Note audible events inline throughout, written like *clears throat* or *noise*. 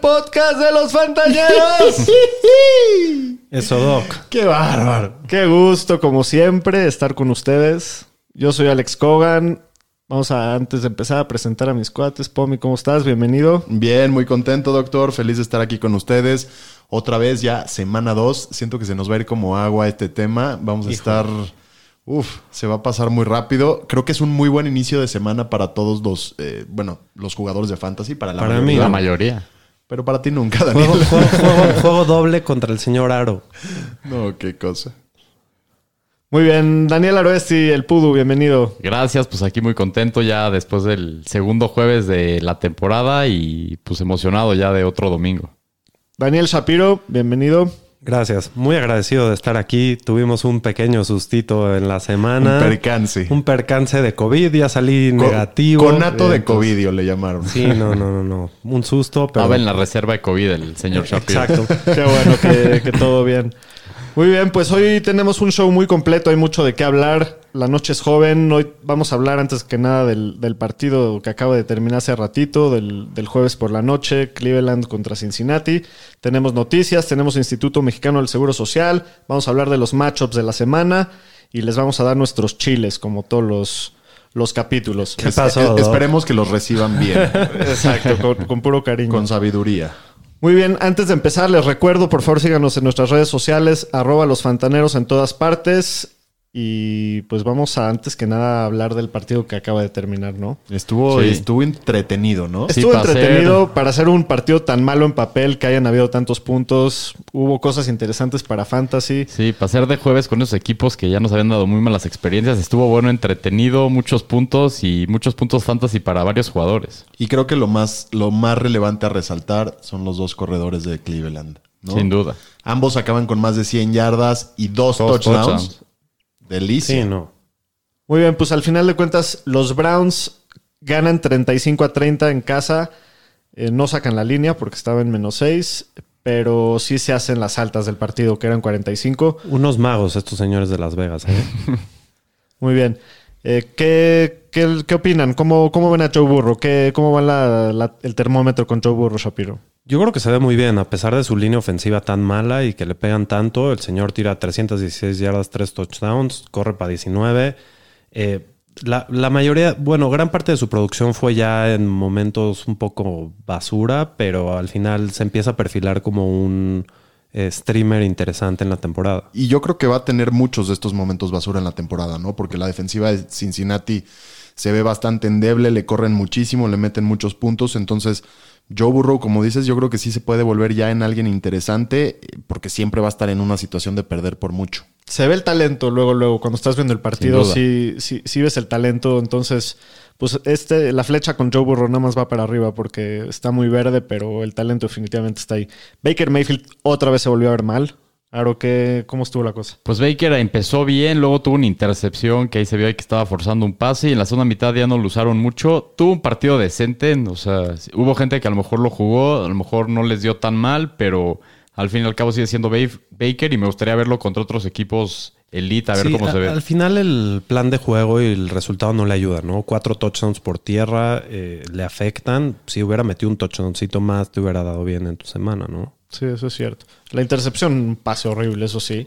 Podcast de los Fantañeros. *laughs* Eso, Doc. Qué bárbaro. Qué gusto, como siempre, estar con ustedes. Yo soy Alex Cogan. Vamos a, antes de empezar, a presentar a mis cuates. Pomi, ¿cómo estás? Bienvenido. Bien, muy contento, doctor. Feliz de estar aquí con ustedes. Otra vez, ya semana 2. Siento que se nos va a ir como agua este tema. Vamos a estar. Uf, se va a pasar muy rápido. Creo que es un muy buen inicio de semana para todos los, eh, bueno, los jugadores de fantasy, para la Para mayoría. mí, La mayoría. Pero para ti nunca, Daniel. Juego, juego- *laughs* juego- juego doble contra el señor Aro. No, qué cosa. Muy bien. Daniel Aroesti, el Pudu, bienvenido. Gracias, pues aquí muy contento ya después del segundo jueves de la temporada y pues emocionado ya de otro domingo. Daniel Shapiro, bienvenido. Gracias. Muy agradecido de estar aquí. Tuvimos un pequeño sustito en la semana. Un percance. Un percance de COVID. Ya salí Co- negativo. Conato de Entonces- covidio le llamaron. Sí, no, no, no, no. Un susto, pero... Estaba en la reserva de COVID el señor Shapiro. Exacto. *laughs* Qué bueno que, que todo bien. Muy bien, pues hoy tenemos un show muy completo, hay mucho de qué hablar. La noche es joven, hoy vamos a hablar antes que nada del, del partido que acaba de terminar hace ratito, del, del jueves por la noche, Cleveland contra Cincinnati. Tenemos noticias, tenemos Instituto Mexicano del Seguro Social, vamos a hablar de los matchups de la semana y les vamos a dar nuestros chiles como todos los, los capítulos. ¿Qué Es- pasó, es- Doc? esperemos que los reciban bien, *laughs* Exacto, con, con puro cariño. con sabiduría. Muy bien, antes de empezar, les recuerdo, por favor, síganos en nuestras redes sociales, arroba los fantaneros en todas partes. Y pues vamos a, antes que nada, hablar del partido que acaba de terminar, ¿no? Estuvo, Sí. estuvo entretenido, ¿no? Sí, Estuvo para entretenido para hacer un partido tan malo en papel, que hayan habido tantos puntos. Hubo cosas interesantes para Fantasy. Sí, pasar de jueves con esos equipos que ya nos habían dado muy malas experiencias. Estuvo bueno, entretenido, muchos puntos y muchos puntos fantasy para varios jugadores. Y creo que lo más, lo más relevante a resaltar son los dos corredores de Cleveland. ¿no? Sin duda. Ambos acaban con más de 100 yardas y dos, Dos touchdowns. touchdowns. Delicia. Sí, no. Muy bien, pues al final de cuentas, los Browns ganan 35 a 30 en casa. Eh, no sacan la línea porque estaba en menos 6, pero sí se hacen las altas del partido, que eran 45. Unos magos estos señores de Las Vegas, ¿eh? *laughs* Muy bien. Eh, ¿qué, qué, qué opinan? ¿Cómo, ¿Cómo ven a Joe Burrow? ¿Qué, ¿Cómo va la- la- el termómetro con Joe Burrow, Shapiro? Yo creo que se ve muy bien, a pesar de su línea ofensiva tan mala y que le pegan tanto. El señor tira 316 yardas, 3 touchdowns, corre para 19. Eh, la, la mayoría, bueno, gran parte de su producción fue ya en momentos un poco basura, pero al final se empieza a perfilar como un eh, streamer interesante en la temporada. Y yo creo que va a tener muchos de estos momentos basura en la temporada, ¿no? Porque la defensiva de Cincinnati se ve bastante endeble, le corren muchísimo, le meten muchos puntos. Entonces, Joe Burrow, como dices, yo creo que sí se puede volver ya en alguien interesante, eh, porque siempre va a estar en una situación de perder por mucho. Se ve el talento luego, luego, cuando estás viendo el partido, sí, sí, sí ves el talento. Entonces, pues este, la flecha con Joe Burrow nada más va para arriba porque está muy verde, pero el talento definitivamente está ahí. Baker Mayfield otra vez se volvió a ver mal. Aro, ¿qué, ¿cómo estuvo la cosa? Pues Baker empezó bien, luego tuvo una intercepción que ahí se vio que estaba forzando un pase y en la segunda mitad ya no lo usaron mucho. Tuvo un partido decente, o sea, hubo gente que a lo mejor lo jugó, a lo mejor no les dio tan mal, pero al fin y al cabo sigue siendo Ba- Baker y me gustaría verlo contra otros equipos elite, a ver Sí, cómo se ve. Al final el plan de juego y el resultado no le ayuda, ¿no? Cuatro touchdowns por tierra eh, le afectan. Si hubiera metido un touchdowncito más, te hubiera dado bien en tu semana, ¿no? Sí, eso es cierto. La intercepción, un pase horrible, eso sí.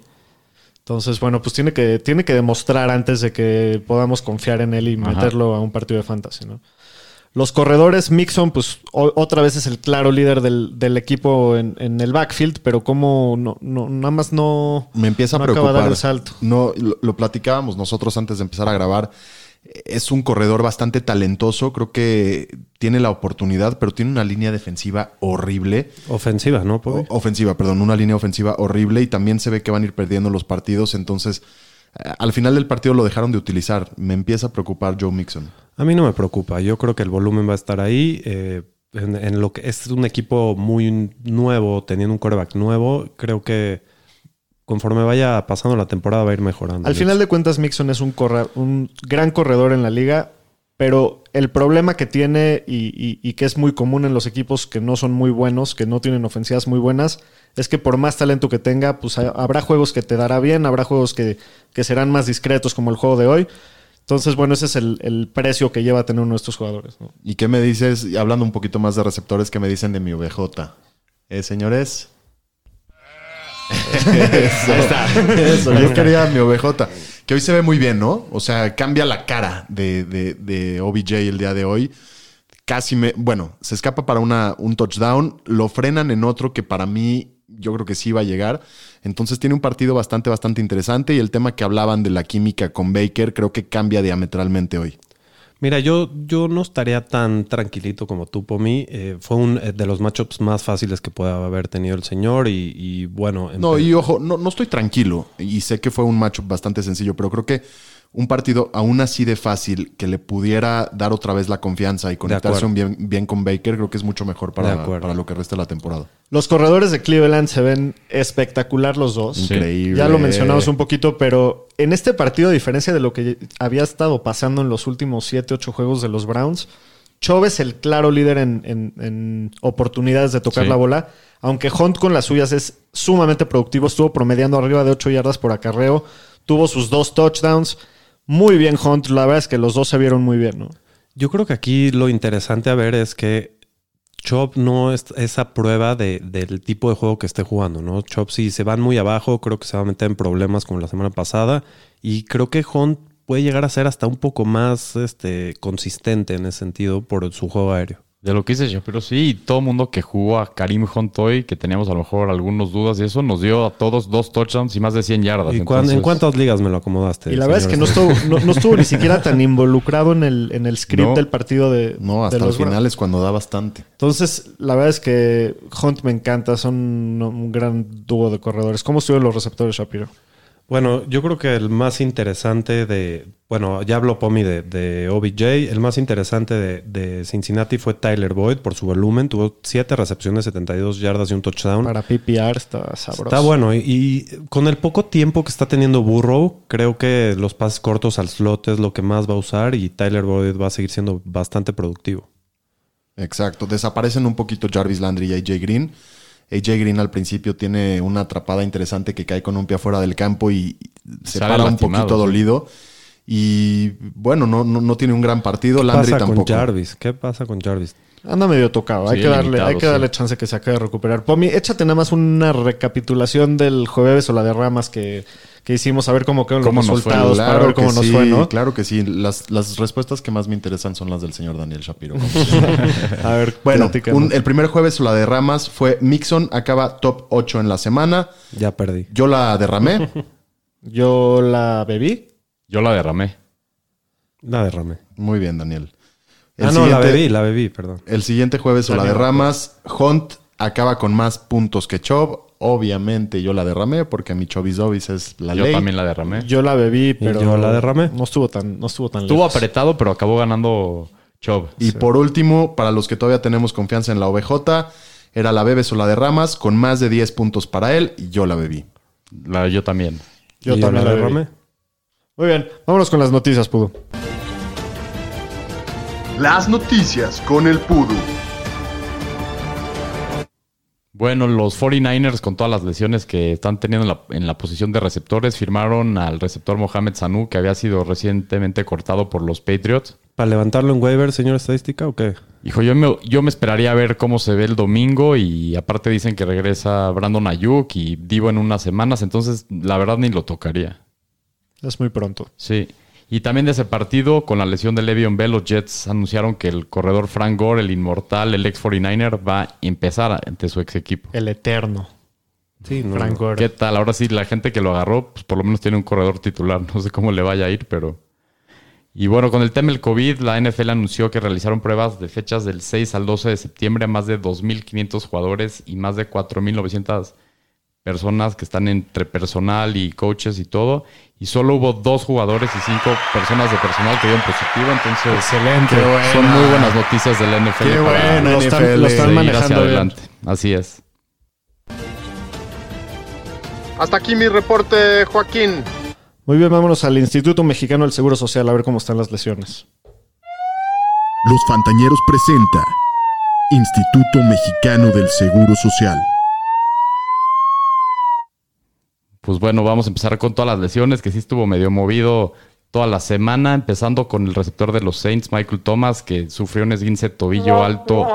Entonces, bueno, pues tiene que, tiene que demostrar antes de que podamos confiar en él y Ajá. meterlo a un partido de fantasy, ¿no? Los corredores, Mixon, pues o- otra vez es el claro líder del, del equipo en, en el backfield, pero como no, no, nada más no, Me empieza a no acaba de preocupar. dar el salto. No, lo, lo platicábamos nosotros antes de empezar a grabar. Es un corredor bastante talentoso. Creo que tiene la oportunidad, pero tiene una línea defensiva horrible. Ofensiva, ¿no? O- ofensiva, perdón, una línea ofensiva horrible y también se ve que van a ir perdiendo los partidos. Entonces, eh, al final del partido lo dejaron de utilizar. Me empieza a preocupar Joe Mixon. A mí no me preocupa. Yo creo que el volumen va a estar ahí. eh, en, en lo que es un equipo muy nuevo, teniendo un quarterback nuevo, creo que conforme vaya pasando la temporada va a ir mejorando. Al final de cuentas, Mixon es un, gran corredor en la liga, pero el problema que tiene y, y- y que es muy común en los equipos que no son muy buenos, que no tienen ofensivas muy buenas, es que por más talento que tenga, pues ha- habrá juegos que te dará bien, habrá juegos que, que serán más discretos, como el juego de hoy. Entonces, bueno, ese es el, el precio que lleva a tener uno de estos jugadores. ¿no? ¿Y qué me dices? Hablando un poquito más de receptores, ¿qué me dicen de mi OBJ? ¿Eh, señores? *laughs* Eso, Eso, yo quería mi OBJ. Que hoy se ve muy bien, ¿no? O sea, cambia la cara de, de, de OBJ el día de hoy. Casi me. Bueno, se escapa para una, un touchdown. Lo frenan en otro que para mí yo creo que sí va a llegar. Entonces tiene un partido bastante, bastante interesante. Y el tema que hablaban de la química con Baker, creo que cambia diametralmente hoy. Mira, yo, yo no estaría tan tranquilito como tú, Pomi. Eh, fue uno de los matchups más fáciles que pueda haber tenido el señor y, y bueno... No, y ojo, no, no estoy tranquilo. Y sé que fue un matchup bastante sencillo, pero creo que un partido aún así de fácil que le pudiera dar otra vez la confianza y conectarse un bien, bien con Baker, creo que es mucho mejor para, para lo que resta de la temporada. Los corredores de Cleveland se ven espectacular los dos. Increíble. Ya lo mencionamos un poquito, pero en este partido, a diferencia de lo que había estado pasando en los últimos 7, 8 juegos de los Browns, Chubb es el claro líder en, en- en oportunidades de tocar Sí. la bola. Aunque Hunt con las suyas es sumamente productivo, estuvo promediando arriba de 8 yardas por acarreo, tuvo sus dos touchdowns. Muy bien Hunt, la verdad es que los dos se vieron muy bien, ¿no? Yo creo que aquí lo interesante a ver es que Chop no es esa prueba de- del tipo de juego que esté jugando, ¿no? Chop si se van muy abajo, creo que se va a meter en problemas como la semana pasada y creo que Hunt puede llegar a ser hasta un poco más este, consistente en ese sentido por su juego aéreo. De lo que dice Shapiro, sí, y todo el mundo que jugó a Karim Hunt hoy, que teníamos a lo mejor algunos dudas y eso, nos dio a todos dos touchdowns y más de 100 yardas. ¿Y cuán- Entonces, en cuántas ligas me lo acomodaste? Y la verdad es que no estuvo, no, no estuvo ni *laughs* siquiera tan involucrado en el, en el script No. del partido de, No, hasta el los Browns. final es cuando da bastante. Entonces, la verdad es que Hunt me encanta, son un, un gran dúo de corredores. ¿Cómo estuvieron los receptores, Shapiro? Bueno, yo creo que el más interesante de. Bueno, ya habló Pomi de, de OBJ. El más interesante de, de Cincinnati fue Tyler Boyd por su volumen. Tuvo 7 recepciones, 72 yardas y un touchdown. Para PPR está sabroso. Está bueno. Y, y con el poco tiempo que está teniendo Burrow, creo que los pases cortos al slot es lo que más va a usar y Tyler Boyd va a seguir siendo bastante productivo. Exacto. Desaparecen un poquito Jarvis Landry y AJ Green. AJ Green al principio tiene una atrapada interesante que cae con un pie afuera del campo y se Sale para un poquito dolido. Y bueno, no, no, no tiene un gran partido. ¿Qué Landry pasa tampoco. con Jarvis? ¿Qué pasa con Jarvis? Anda medio tocado. hay que darle, limitado, hay que sí. darle chance que se acabe de recuperar. Pomi, échate nada más una recapitulación del jueves o la de ramas que, que hicimos, a ver cómo quedaron los resultados, para ver que cómo nos sí, fue, ¿no? Claro que sí. Las, las respuestas que más me interesan son las del señor Daniel Shapiro. *laughs* A ver, bueno, un- el primer jueves o la de ramas fue Mixon, acaba top 8 en la semana. Ya perdí. Yo la derramé. *laughs* Yo la bebí. Yo la derramé. La derramé. Muy bien, Daniel. El ah, no, la siguiente- bebí, la bebí, perdón. El siguiente jueves o la de ramas, Hunt acaba con más puntos que Chubb. Obviamente yo la derramé porque mi Chobis es la Yo ley. también la derramé. Yo la bebí, pero yo la derramé. no estuvo tan, no estuvo tan Estuvo lejos. apretado, pero acabó ganando Chubb. Y por último, para los que todavía tenemos confianza en la OBJ, era la bebes o la de ramas con más de 10 puntos para él y yo la bebí. La- yo también. Yo Y también la bebí. derramé. Muy bien, vámonos con las noticias, Pudo. Las noticias con el Pudu. Bueno, los 49ers con todas las lesiones que están teniendo en la, en la posición de receptores firmaron al receptor Mohamed Sanu que había sido recientemente cortado por los Patriots. ¿Para levantarlo en waiver, señor estadística o qué? Hijo, yo me, yo me esperaría a ver cómo se ve el domingo y aparte dicen que regresa Brandon Ayuk y Divo en unas semanas, entonces la verdad ni lo tocaría. Es muy pronto. Sí. Y también de ese partido, con la lesión de Le'Veon Bell, los Jets anunciaron que el corredor Frank Gore, el inmortal, el ex 49er, va a empezar ante su ex equipo. El eterno. Sí, no. Frank Gore. ¿Qué tal? Ahora sí, la gente que lo agarró, pues por lo menos tiene un corredor titular. *laughs* No sé cómo le vaya a ir, pero. Y bueno, con el tema del COVID, la NFL anunció que realizaron pruebas de fechas del 6 al 12 de septiembre a más de 2.500 jugadores y más de 4.900 personas que están entre personal y coaches y todo. Y solo hubo dos jugadores y cinco personas de personal que dieron positivo. Entonces, Excelente. son muy buenas noticias del NFL. Qué buena Lo están, NFL. lo están manejando hacia bien. adelante. Así es. Hasta aquí mi reporte, Joaquín. Muy bien, vámonos al Instituto Mexicano del Seguro Social a ver cómo están las lesiones. Los Fantañeros presenta Instituto Mexicano del Seguro Social. Pues bueno, vamos a empezar con todas las lesiones, que sí estuvo medio movido toda la semana, empezando con el receptor de los Saints, Michael Thomas, que sufrió un esguince de tobillo alto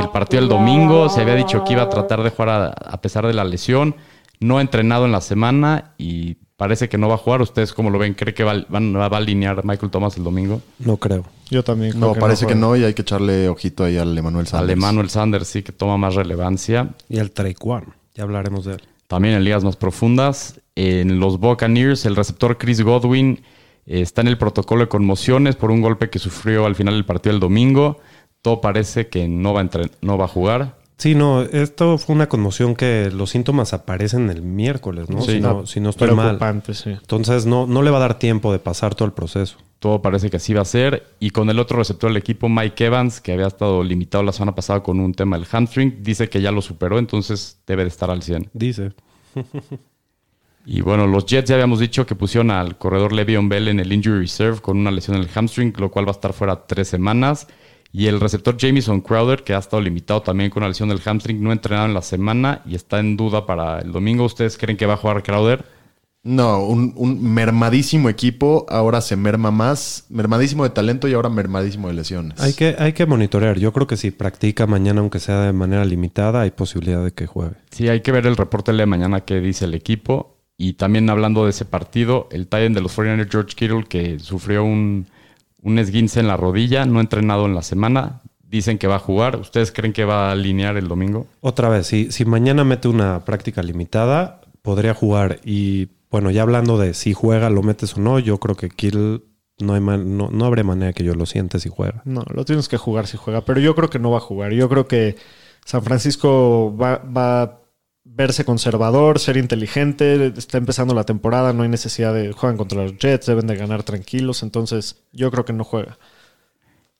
el partido del domingo. Se había dicho que iba a tratar de jugar a, a pesar de la lesión. No ha entrenado en la semana y parece que no va a jugar. ¿Ustedes cómo lo ven? ¿Cree que va, van- va a alinear Michael Thomas el domingo? No creo. Yo también. No, creo parece que no y hay que echarle ojito ahí al Emanuel Sanders. Al Emmanuel Sanders sí que toma más relevancia. Y el Traquan. Ya hablaremos de él. También en ligas más profundas. En los Buccaneers, el receptor Chris Godwin eh, está en el protocolo de conmociones por un golpe que sufrió al final del partido del domingo. Todo parece que no va a, no va a jugar. Sí, no, esto fue una conmoción que los síntomas aparecen el miércoles, ¿no? Sí. si, no si no estoy mal. Sí. Entonces no, no le va a dar tiempo de pasar todo el proceso. Todo parece que así va a ser. Y con el otro receptor del equipo, Mike Evans, que había estado limitado la semana pasada con un tema del hamstring, dice que ya lo superó, entonces debe de estar al 100. Dice. *laughs* Y bueno, los Jets ya habíamos dicho que pusieron al corredor Le'Veon Bell en el injury reserve con una lesión en el hamstring, lo cual va a estar fuera tres semanas. Y el receptor Jamison Crowder, que ha estado limitado también con una lesión del hamstring, no ha entrenado en la semana y está en duda para el domingo. ¿Ustedes creen que va a jugar Crowder? No, un, un mermadísimo equipo, ahora se merma más. Mermadísimo de talento y ahora mermadísimo de lesiones. Hay que, hay que monitorear. Yo creo que si practica mañana, aunque sea de manera limitada, hay posibilidad de que juegue. Sí, hay que ver el reporte de mañana que dice el equipo. Y también hablando de ese partido, el Titan de los 49ers, George Kittle, que sufrió un, un esguince en la rodilla, no ha entrenado en la semana. Dicen que va a jugar. ¿Ustedes creen que va a alinear el domingo? Otra vez, si, si mañana mete una práctica limitada, podría jugar. Y bueno, ya hablando de si juega, lo metes o no, yo creo que Kill no, hay man- no, no habrá manera que yo lo siente si juega. No, lo tienes que jugar si juega, pero yo creo que no va a jugar. Yo creo que San Francisco va, va a verse conservador, ser inteligente, está empezando la temporada, no hay necesidad de juegan contra los Jets, deben de ganar tranquilos, entonces yo creo que no juega.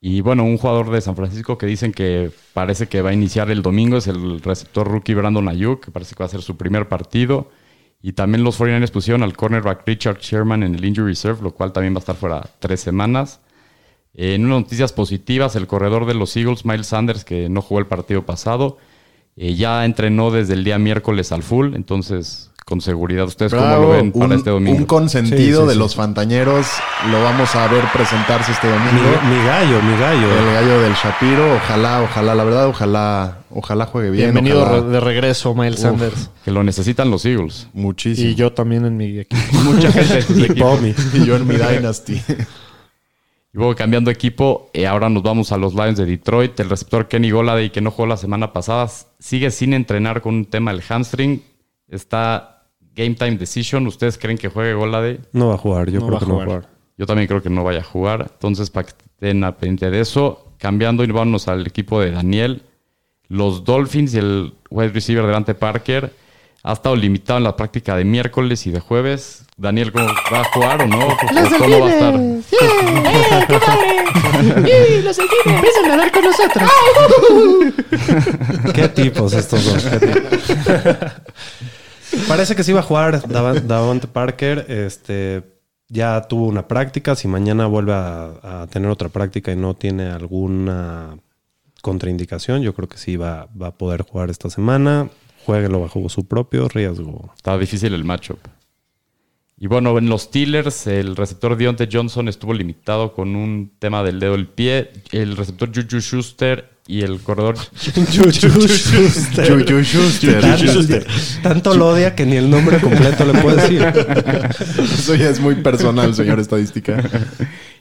Y bueno, un jugador de San Francisco que dicen que parece que va a iniciar el domingo es el receptor rookie Brandon Ayuk, que parece que va a ser su primer partido. Y también los 49ers pusieron al cornerback Richard Sherman en el injury reserve, lo cual también va a estar fuera tres semanas. En unas noticias positivas, el corredor de los Eagles, Miles Sanders, que no jugó el partido pasado, eh, ya entrenó desde el día miércoles al full, entonces con seguridad. ¿Ustedes cómo Bravo, lo ven para un, este domingo? un consentido Sí, sí, de sí. los fantañeros. Lo vamos a ver presentarse este Mi, domingo. mi gallo, mi gallo. El gallo del Shapiro. Ojalá, ojalá, la verdad, ojalá, ojalá juegue bien. Bienvenido ojalá- de regreso, Miles Uf. Sanders. Que lo necesitan los Eagles. Muchísimo. Y yo también en mi equipo. *laughs* Mucha *laughs* gente sus Y. *laughs* Y yo en mi Dynasty. Y luego cambiando equipo, eh, ahora nos vamos a los Lions de Detroit. El receptor Kenny Golladay, que no jugó la semana pasada, sigue sin entrenar con un tema del hamstring. Está game time decision. ¿Ustedes creen que juegue Golladay? No va a jugar, yo No creo que no va a jugar. jugar. Yo también creo que no vaya a jugar. Entonces, para que estén a pendiente de eso, cambiando y vámonos al equipo de Daniel. Los Dolphins y el wide receiver Delante Parker ha estado limitado en la práctica de miércoles y de jueves. Daniel, ¿cómo va a jugar o no? ¿O ¿Cómo va a estar? *laughs* ¿Qué tipos estos dos? ¿Qué tipos? Parece que sí va a jugar Dav- Davante Parker. Este ya tuvo una práctica. Si mañana vuelve a, a tener otra práctica y no tiene alguna contraindicación, yo creo que sí va, va a poder jugar esta semana. Jueguelo bajo su propio riesgo. Estaba difícil el matchup. Y bueno, en los Steelers, el receptor Deontay Johnson estuvo limitado con un tema del dedo del pie. El receptor Juju Schuster y el corredor *laughs* Juju Schuster. Tanto, tanto lo odia que ni el nombre completo le puedo decir. *laughs* Eso ya es muy personal, señor estadística.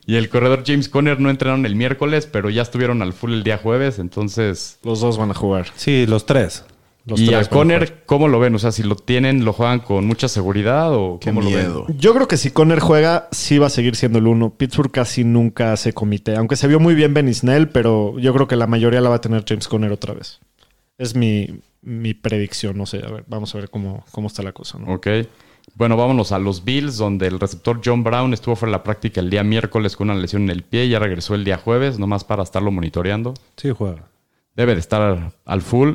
y el corredor James Conner no entrenaron el miércoles, pero ya estuvieron al full el día jueves. Entonces, Los dos van a jugar. Sí, los tres. Los y tres a Conner, ¿cómo lo ven? O sea, si lo tienen, ¿lo juegan con mucha seguridad o Qué cómo lo miedo. ven? Yo creo que si Conner juega, sí va a seguir siendo el uno. Pittsburgh casi nunca hace comité. Aunque se vio muy bien Ben Snell, pero yo creo que la mayoría la va a tener James Conner otra vez. Es mi, mi predicción. No sé, a ver, vamos a ver cómo, cómo está la cosa. ¿no? Ok. Bueno, vámonos a los Bills, donde el receptor John Brown estuvo fuera de la práctica el día miércoles con una lesión en el pie y ya regresó el día jueves, nomás para estarlo monitoreando. Sí, juega. Debe de estar al full.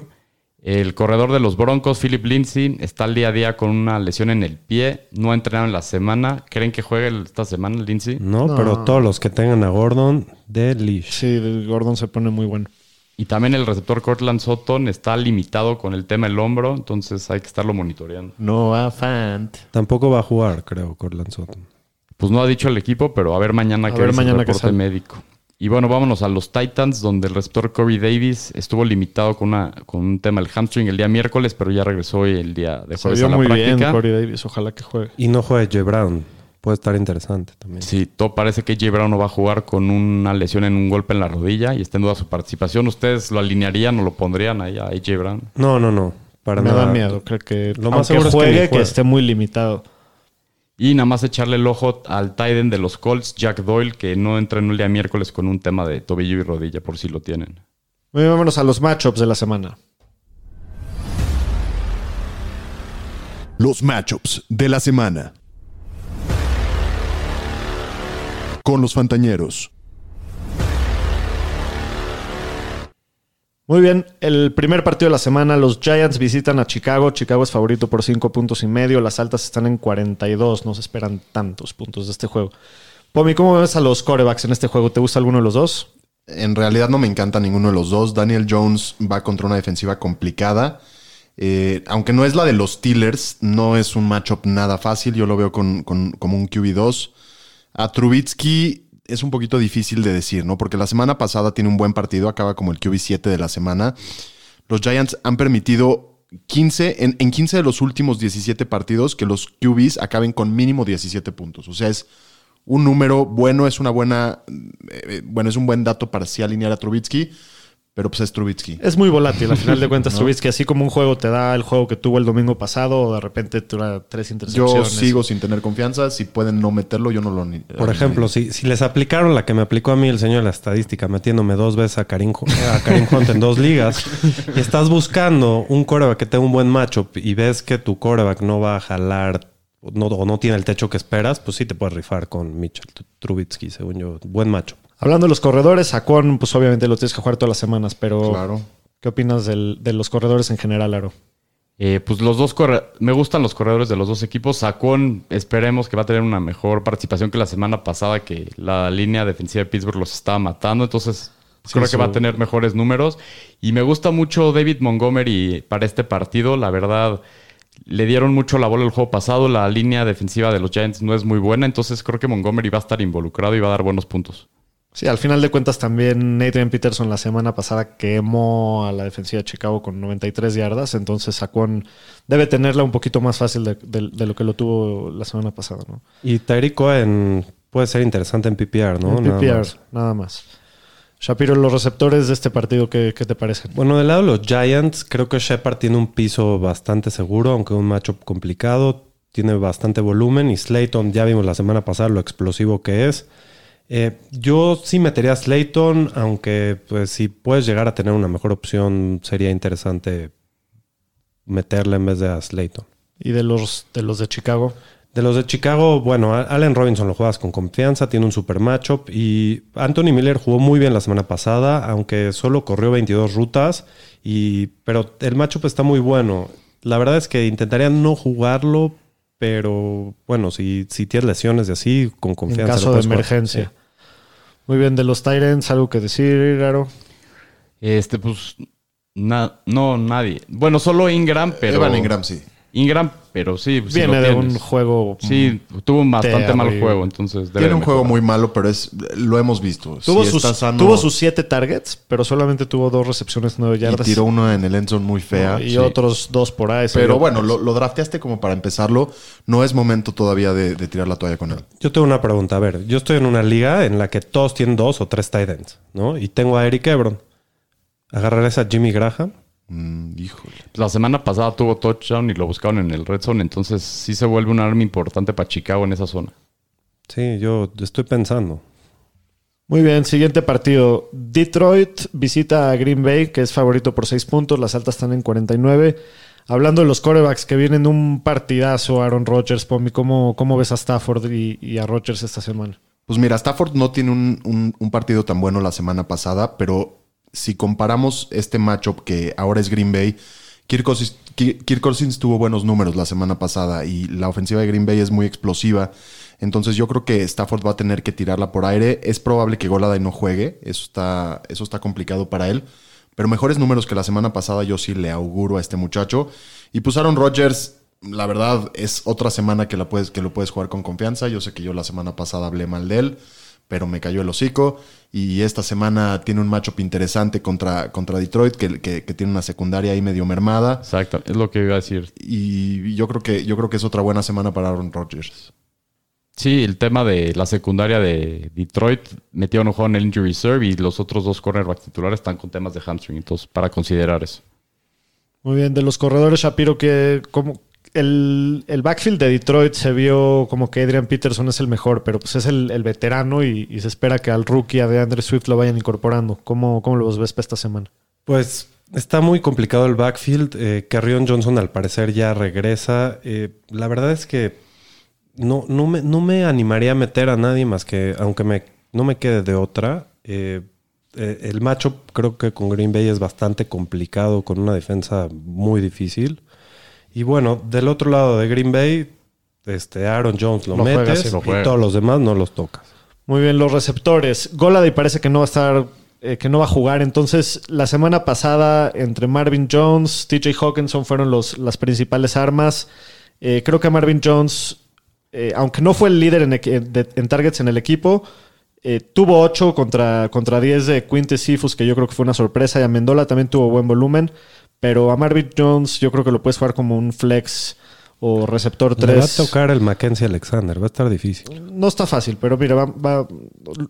El corredor de los Broncos, Philip Lindsay, está al día a día con una lesión en el pie. No ha entrenado en la semana. ¿Creen que juegue esta semana Lindsay? No, No. pero todos los que tengan a Gordon, de leash. Sí, Gordon se pone muy bueno. Y también el receptor Cortland Sutton está limitado con el tema del hombro, entonces hay que estarlo monitoreando. Noah Fant. Tampoco va a jugar, creo, Cortland Sutton. Pues no ha dicho el equipo, pero a ver mañana A que ver el reporte sale. médico. Y bueno, vámonos a los Titans, donde el receptor Corey Davis estuvo limitado con, una, con un tema del hamstring el día miércoles, pero ya regresó hoy el día de Se jueves vio a la muy práctica. bien Corey Davis. Ojalá que juegue. Y no juega J. Brown. Puede estar interesante también. Sí, todo parece que J. Brown no va a jugar con una lesión en un golpe en la rodilla y está en duda su participación. ¿Ustedes lo alinearían o lo pondrían ahí a AJ Brown? No, no, no. Para Me nada. da miedo. Creo que Lo más aunque seguro es que juegue, que, juegue. esté muy limitado. Y nada más echarle el ojo al Tiden de los Colts, Jack Doyle, que no entra en el día miércoles con un tema de tobillo y rodilla, por si lo tienen. Muy vámonos a los matchups de la semana. Los matchups de la semana. Con los Fantañeros. Muy bien, el primer partido de la semana, los Giants visitan a Chicago. Chicago es favorito por 5 puntos y medio. Las altas están en 42. No se esperan tantos puntos de este juego. Pomi, ¿cómo ves a los corebacks en este juego? ¿Te gusta alguno de los dos? En realidad no me encanta ninguno de los dos. Daniel Jones va contra una defensiva complicada. Eh, aunque no es la de los Steelers, no es un matchup nada fácil. Yo lo veo con- como un QB2. A Trubitsky es un poquito difícil de decir, ¿no? Porque la semana pasada tiene un buen partido, acaba como el QB7 de la semana. Los Giants han permitido 15, en, en 15 de los últimos 17 partidos que los QBs acaben con mínimo 17 puntos. O sea, es un número bueno, es una buena, eh, bueno, es un buen dato para sí alinear a Trubitsky, pero pues es Trubitsky. Es muy volátil, al final de cuentas, *laughs* Trubisky. Así como un juego te da el juego que tuvo el domingo pasado, o de repente te da tres Yo intercepciones. sigo sin tener confianza. Si pueden no meterlo, yo no lo ni- Por ejemplo, si, si les aplicaron la que me aplicó a mí el señor de la estadística, metiéndome dos veces a Karim, a Karim Hunt en dos ligas, y estás buscando un coreback que tenga un buen matchup y ves que tu coreback no va a jalar no, o no tiene el techo que esperas, pues sí te puedes rifar con Mitchell Trubitsky, según yo. Buen matchup. Hablando de los corredores, Sacón, pues obviamente lo tienes que jugar todas las semanas, pero Claro. ¿qué opinas del- de los corredores en general, Aro? Eh, pues los dos corre- me gustan los corredores de los dos equipos. Sacón, esperemos que va a tener una mejor participación que la semana pasada, que la línea defensiva de Pittsburgh los estaba matando. Entonces, creo que va a tener mejores números. Y me gusta mucho David Montgomery para este partido. La verdad, le dieron mucho la bola el juego pasado. La línea defensiva de los Giants no es muy buena. Entonces, creo que Montgomery va a estar involucrado y va a dar buenos puntos. Sí, al final de cuentas también Adrian Peterson la semana pasada quemó a la defensiva de Chicago con 93 yardas, entonces Sacón debe tenerla un poquito más fácil de, de- de lo que lo tuvo la semana pasada, ¿no? Y Tyreek Cohen puede ser interesante en PPR, ¿no? En Nada PPR, más. nada más. Shapiro, los receptores de este partido, ¿qué, qué te parecen? Bueno, del lado de los Giants, creo que Shepard tiene un piso bastante seguro, aunque un matchup complicado. Tiene bastante volumen y Slayton, ya vimos la semana pasada lo explosivo que es. Eh, yo sí metería a Slayton, aunque pues si puedes llegar a tener una mejor opción, sería interesante meterle en vez de a Slayton. Y de los de los de Chicago. De los de Chicago, bueno, Allen Robinson lo juegas con confianza, tiene un super matchup y Anthony Miller jugó muy bien la semana pasada, aunque solo corrió 22 rutas, y, pero el matchup está muy bueno. La verdad es que intentaría no jugarlo, pero bueno, si, si tienes lesiones de así, con En confianza. lo caso de emergencia. Sí. Muy bien, de los Tyrants, algo que decir, Aro. Este, pues, na- no, nadie. Bueno, solo Ingram, pero... Evan Ingram, sí. Ingram, pero sí. sí Viene lo de tienes. un juego. Sí, tuvo un bastante mal juego, entonces debe Tiene un juego muy malo, pero es lo hemos visto. Tuvo, Si sus, está sano tuvo sus siete targets, pero solamente tuvo dos recepciones, nueve y yardas. tiró uno en el endzone muy fea. y Sí. otros dos por ahí. Pero bueno, lo, lo drafteaste como para empezarlo. No es momento todavía de, de tirar la toalla con él. Yo tengo una pregunta. A ver, yo estoy en una liga en la que todos tienen dos o tres tight ends, ¿no? Y tengo a Eric Ebron. ¿Agarrarás a Jimmy Graham? Mm, híjole. La semana pasada tuvo touchdown y lo buscaron en el red zone, entonces sí se vuelve un arma importante para Chicago en esa zona. Sí, yo estoy pensando. Muy bien, siguiente partido. Detroit visita a Green Bay, que es favorito por 6 puntos. Las altas están en 49. Hablando de los corebacks que vienen de un partidazo, Aaron Rodgers, Pomi, ¿cómo, cómo ves a Stafford y, y a Rodgers esta semana? Pues mira, Stafford no tiene un, un- un partido tan bueno la semana pasada, pero si comparamos este matchup que ahora es Green Bay, Kirk Cousins, tuvo buenos números la semana pasada y la ofensiva de Green Bay es muy explosiva. Entonces yo creo que Stafford va a tener que tirarla por aire. Es probable que Goladay no juegue. Eso está, eso está complicado para él. Pero mejores números que la semana pasada yo sí le auguro a este muchacho. Y Aaron Rodgers, la verdad, es otra semana que, la puedes, que lo puedes jugar con confianza. Yo sé que yo la semana pasada hablé mal de él, pero me cayó el hocico. Y esta semana tiene un matchup interesante contra, contra Detroit, que, que- que tiene una secundaria ahí medio mermada. Exacto, es lo que iba a decir. Y yo creo que, yo creo que es otra buena semana para Aaron Rodgers. Sí, el tema de la secundaria de Detroit metieron un juego en el injury reserve y los otros dos cornerbacks titulares están con temas de hamstring, entonces para considerar eso. Muy bien, de los corredores, Shapiro, que como el, el backfield de Detroit se vio como que Adrian Peterson es el mejor, pero pues es el, el veterano y, se espera que al rookie, a DeAndre Swift, lo vayan incorporando. ¿Cómo, cómo los ves para esta semana? Pues está muy complicado el backfield. Eh, Carrion Johnson al parecer ya regresa. Eh, la verdad es que no, no, me, no me animaría a meter a nadie más que, aunque me, no me quede de otra. eh, eh, el matchup creo que con Green Bay es bastante complicado, con una defensa muy difícil. Y bueno, del otro lado de Green Bay, este Aaron Jones lo, Lo juegas, metes lo y juegas. todos los demás no los tocas. Muy bien, los receptores. Golady parece que no va a estar, eh, que no va a jugar. Entonces, la semana pasada, entre Marvin Jones, TJ Hawkinson fueron los, las principales armas. Eh, creo que Marvin Jones, eh, aunque no fue el líder en, de- en targets en el equipo, eh, tuvo 8 contra, contra 10 de Quinte Sifus, que yo creo que fue una sorpresa. Y a Mendola también tuvo buen volumen. Pero a Marvin Jones, yo creo que lo puedes jugar como un flex o receptor Le va a 3. tocar el Mackenzie Alexander, va a estar difícil. No está fácil, pero mira, va, va-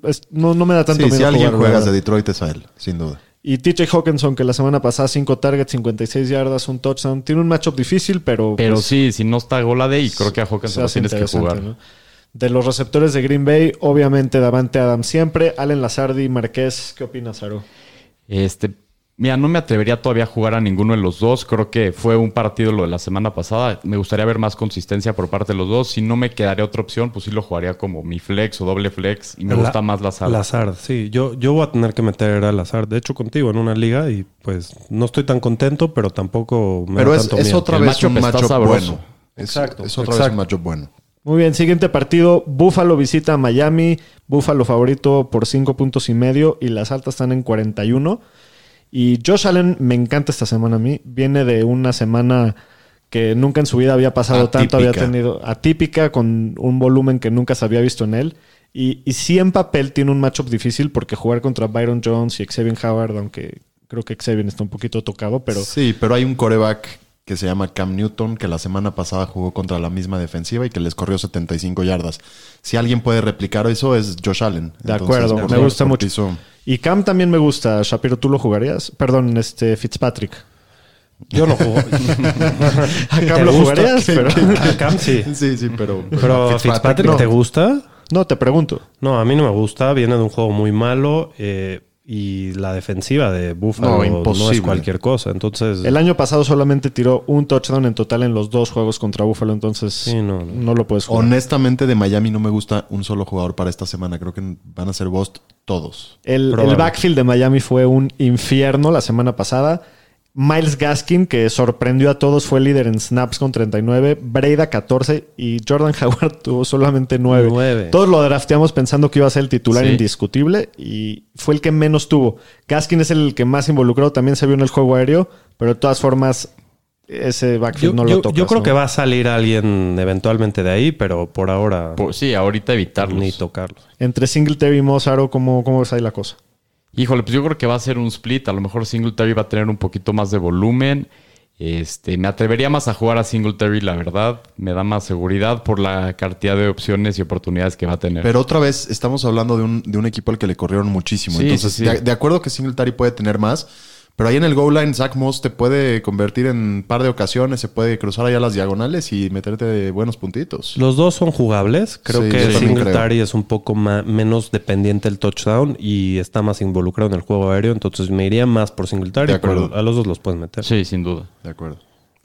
es- no, no me da tanto Sí, miedo si alguien jugarlo, juegas de. Detroit es a él, sin duda. Y TJ Hawkinson, que la semana pasada 5 targets, 56 yardas, un touchdown. Tiene un matchup difícil, pero... Pero pues, sí, si no está Golade y creo que a se Hawkins lo tienes que jugar. ¿no? De los receptores de Green Bay, obviamente Davante Adams siempre. Allen Lazardi, Marqués, ¿qué opinas, Aro? Este, mira, no me atrevería todavía a jugar a ninguno de los dos. Creo que fue un partido lo de la semana pasada. Me gustaría ver más consistencia por parte de los dos. Si no me quedaría otra opción, pues sí lo jugaría como mi flex o doble flex. Y me La- gusta más la sala. Lazard, sí. Yo, yo voy a tener que meter a Lazard, de hecho, contigo en una liga y pues no estoy tan contento, pero tampoco me Pero da es, tanto es miedo. otra vez un sabroso. bueno. Exacto, es otra vez un matchup bueno. Muy bien, siguiente partido. Buffalo visita a Miami. Buffalo favorito por 5 puntos y medio y las altas están en 41. Y Josh Allen me encanta esta semana a mí. Viene de una semana que nunca en su vida había pasado tanto, había tenido atípica, con un volumen que nunca se había visto en él. Y, y sí en papel tiene un matchup difícil porque jugar contra Byron Jones y Xavier Howard, aunque creo que Xavier está un poquito tocado, pero Sí, pero hay un coreback que se llama Cam Newton que la semana pasada jugó contra la misma defensiva y que les corrió 75 yardas. Si alguien puede replicar eso es Josh Allen. De acuerdo, me gusta mucho. Y Cam también me gusta. Shapiro, ¿tú lo jugarías? Perdón, este Fitzpatrick. Yo no juego. *laughs* *laughs* A Cam ¿Te lo jugarías, pero... A Cam sí. *laughs* Sí, sí, pero... Pero Fitzpatrick, no. ¿te gusta? No, te pregunto. No, a mí no me gusta. Viene de un juego muy malo eh, y la defensiva de Buffalo No, es cualquier cosa. Entonces, El año pasado solamente tiró un touchdown en total en los dos juegos contra Buffalo, entonces Sí, no, no, no. lo puedes jugar. Honestamente, de Miami no me gusta un solo jugador para esta semana. Creo que van a ser Bost todos. El, el backfield de Miami fue un infierno la semana pasada. Miles Gaskin, que sorprendió a todos, fue líder en snaps con 39, Breida 14 y Jordan *laughs* Howard tuvo solamente 9. Nueve. Todos lo drafteamos pensando que iba a ser el titular Sí. indiscutible y fue el que menos tuvo. Gaskin es el que más involucró, también se vio en el juego aéreo, pero de todas formas ese yo, backfield no yo- lo tocas. yo creo ¿no? que va a salir alguien eventualmente de ahí, pero por ahora Pues sí, ahorita evitarlos. ni tocarlo. Entre Singletary y Mozart, ¿cómo, ¿cómo ves ahí la cosa? Híjole, pues yo creo que va a ser un split. A lo mejor Singletary va a tener un poquito más de volumen. Este, me atrevería más a jugar a Singletary, la verdad. Me da más seguridad por la cantidad de opciones y oportunidades que va a tener. Pero otra vez estamos hablando de un, de un equipo al que le corrieron muchísimo. Sí, Entonces, sí, sí. De, de acuerdo que Singletary puede tener más, Pero ahí en el goal line, Zach Moss te puede convertir en un par de ocasiones, se puede cruzar allá las diagonales y meterte buenos puntitos. Los dos son jugables. Creo Sí, que Singletary es un poco ma- menos dependiente del touchdown y está más involucrado en el juego aéreo. Entonces me iría más por Singletary, De acuerdo. pero a los dos los puedes meter. Sí, sin duda. De acuerdo.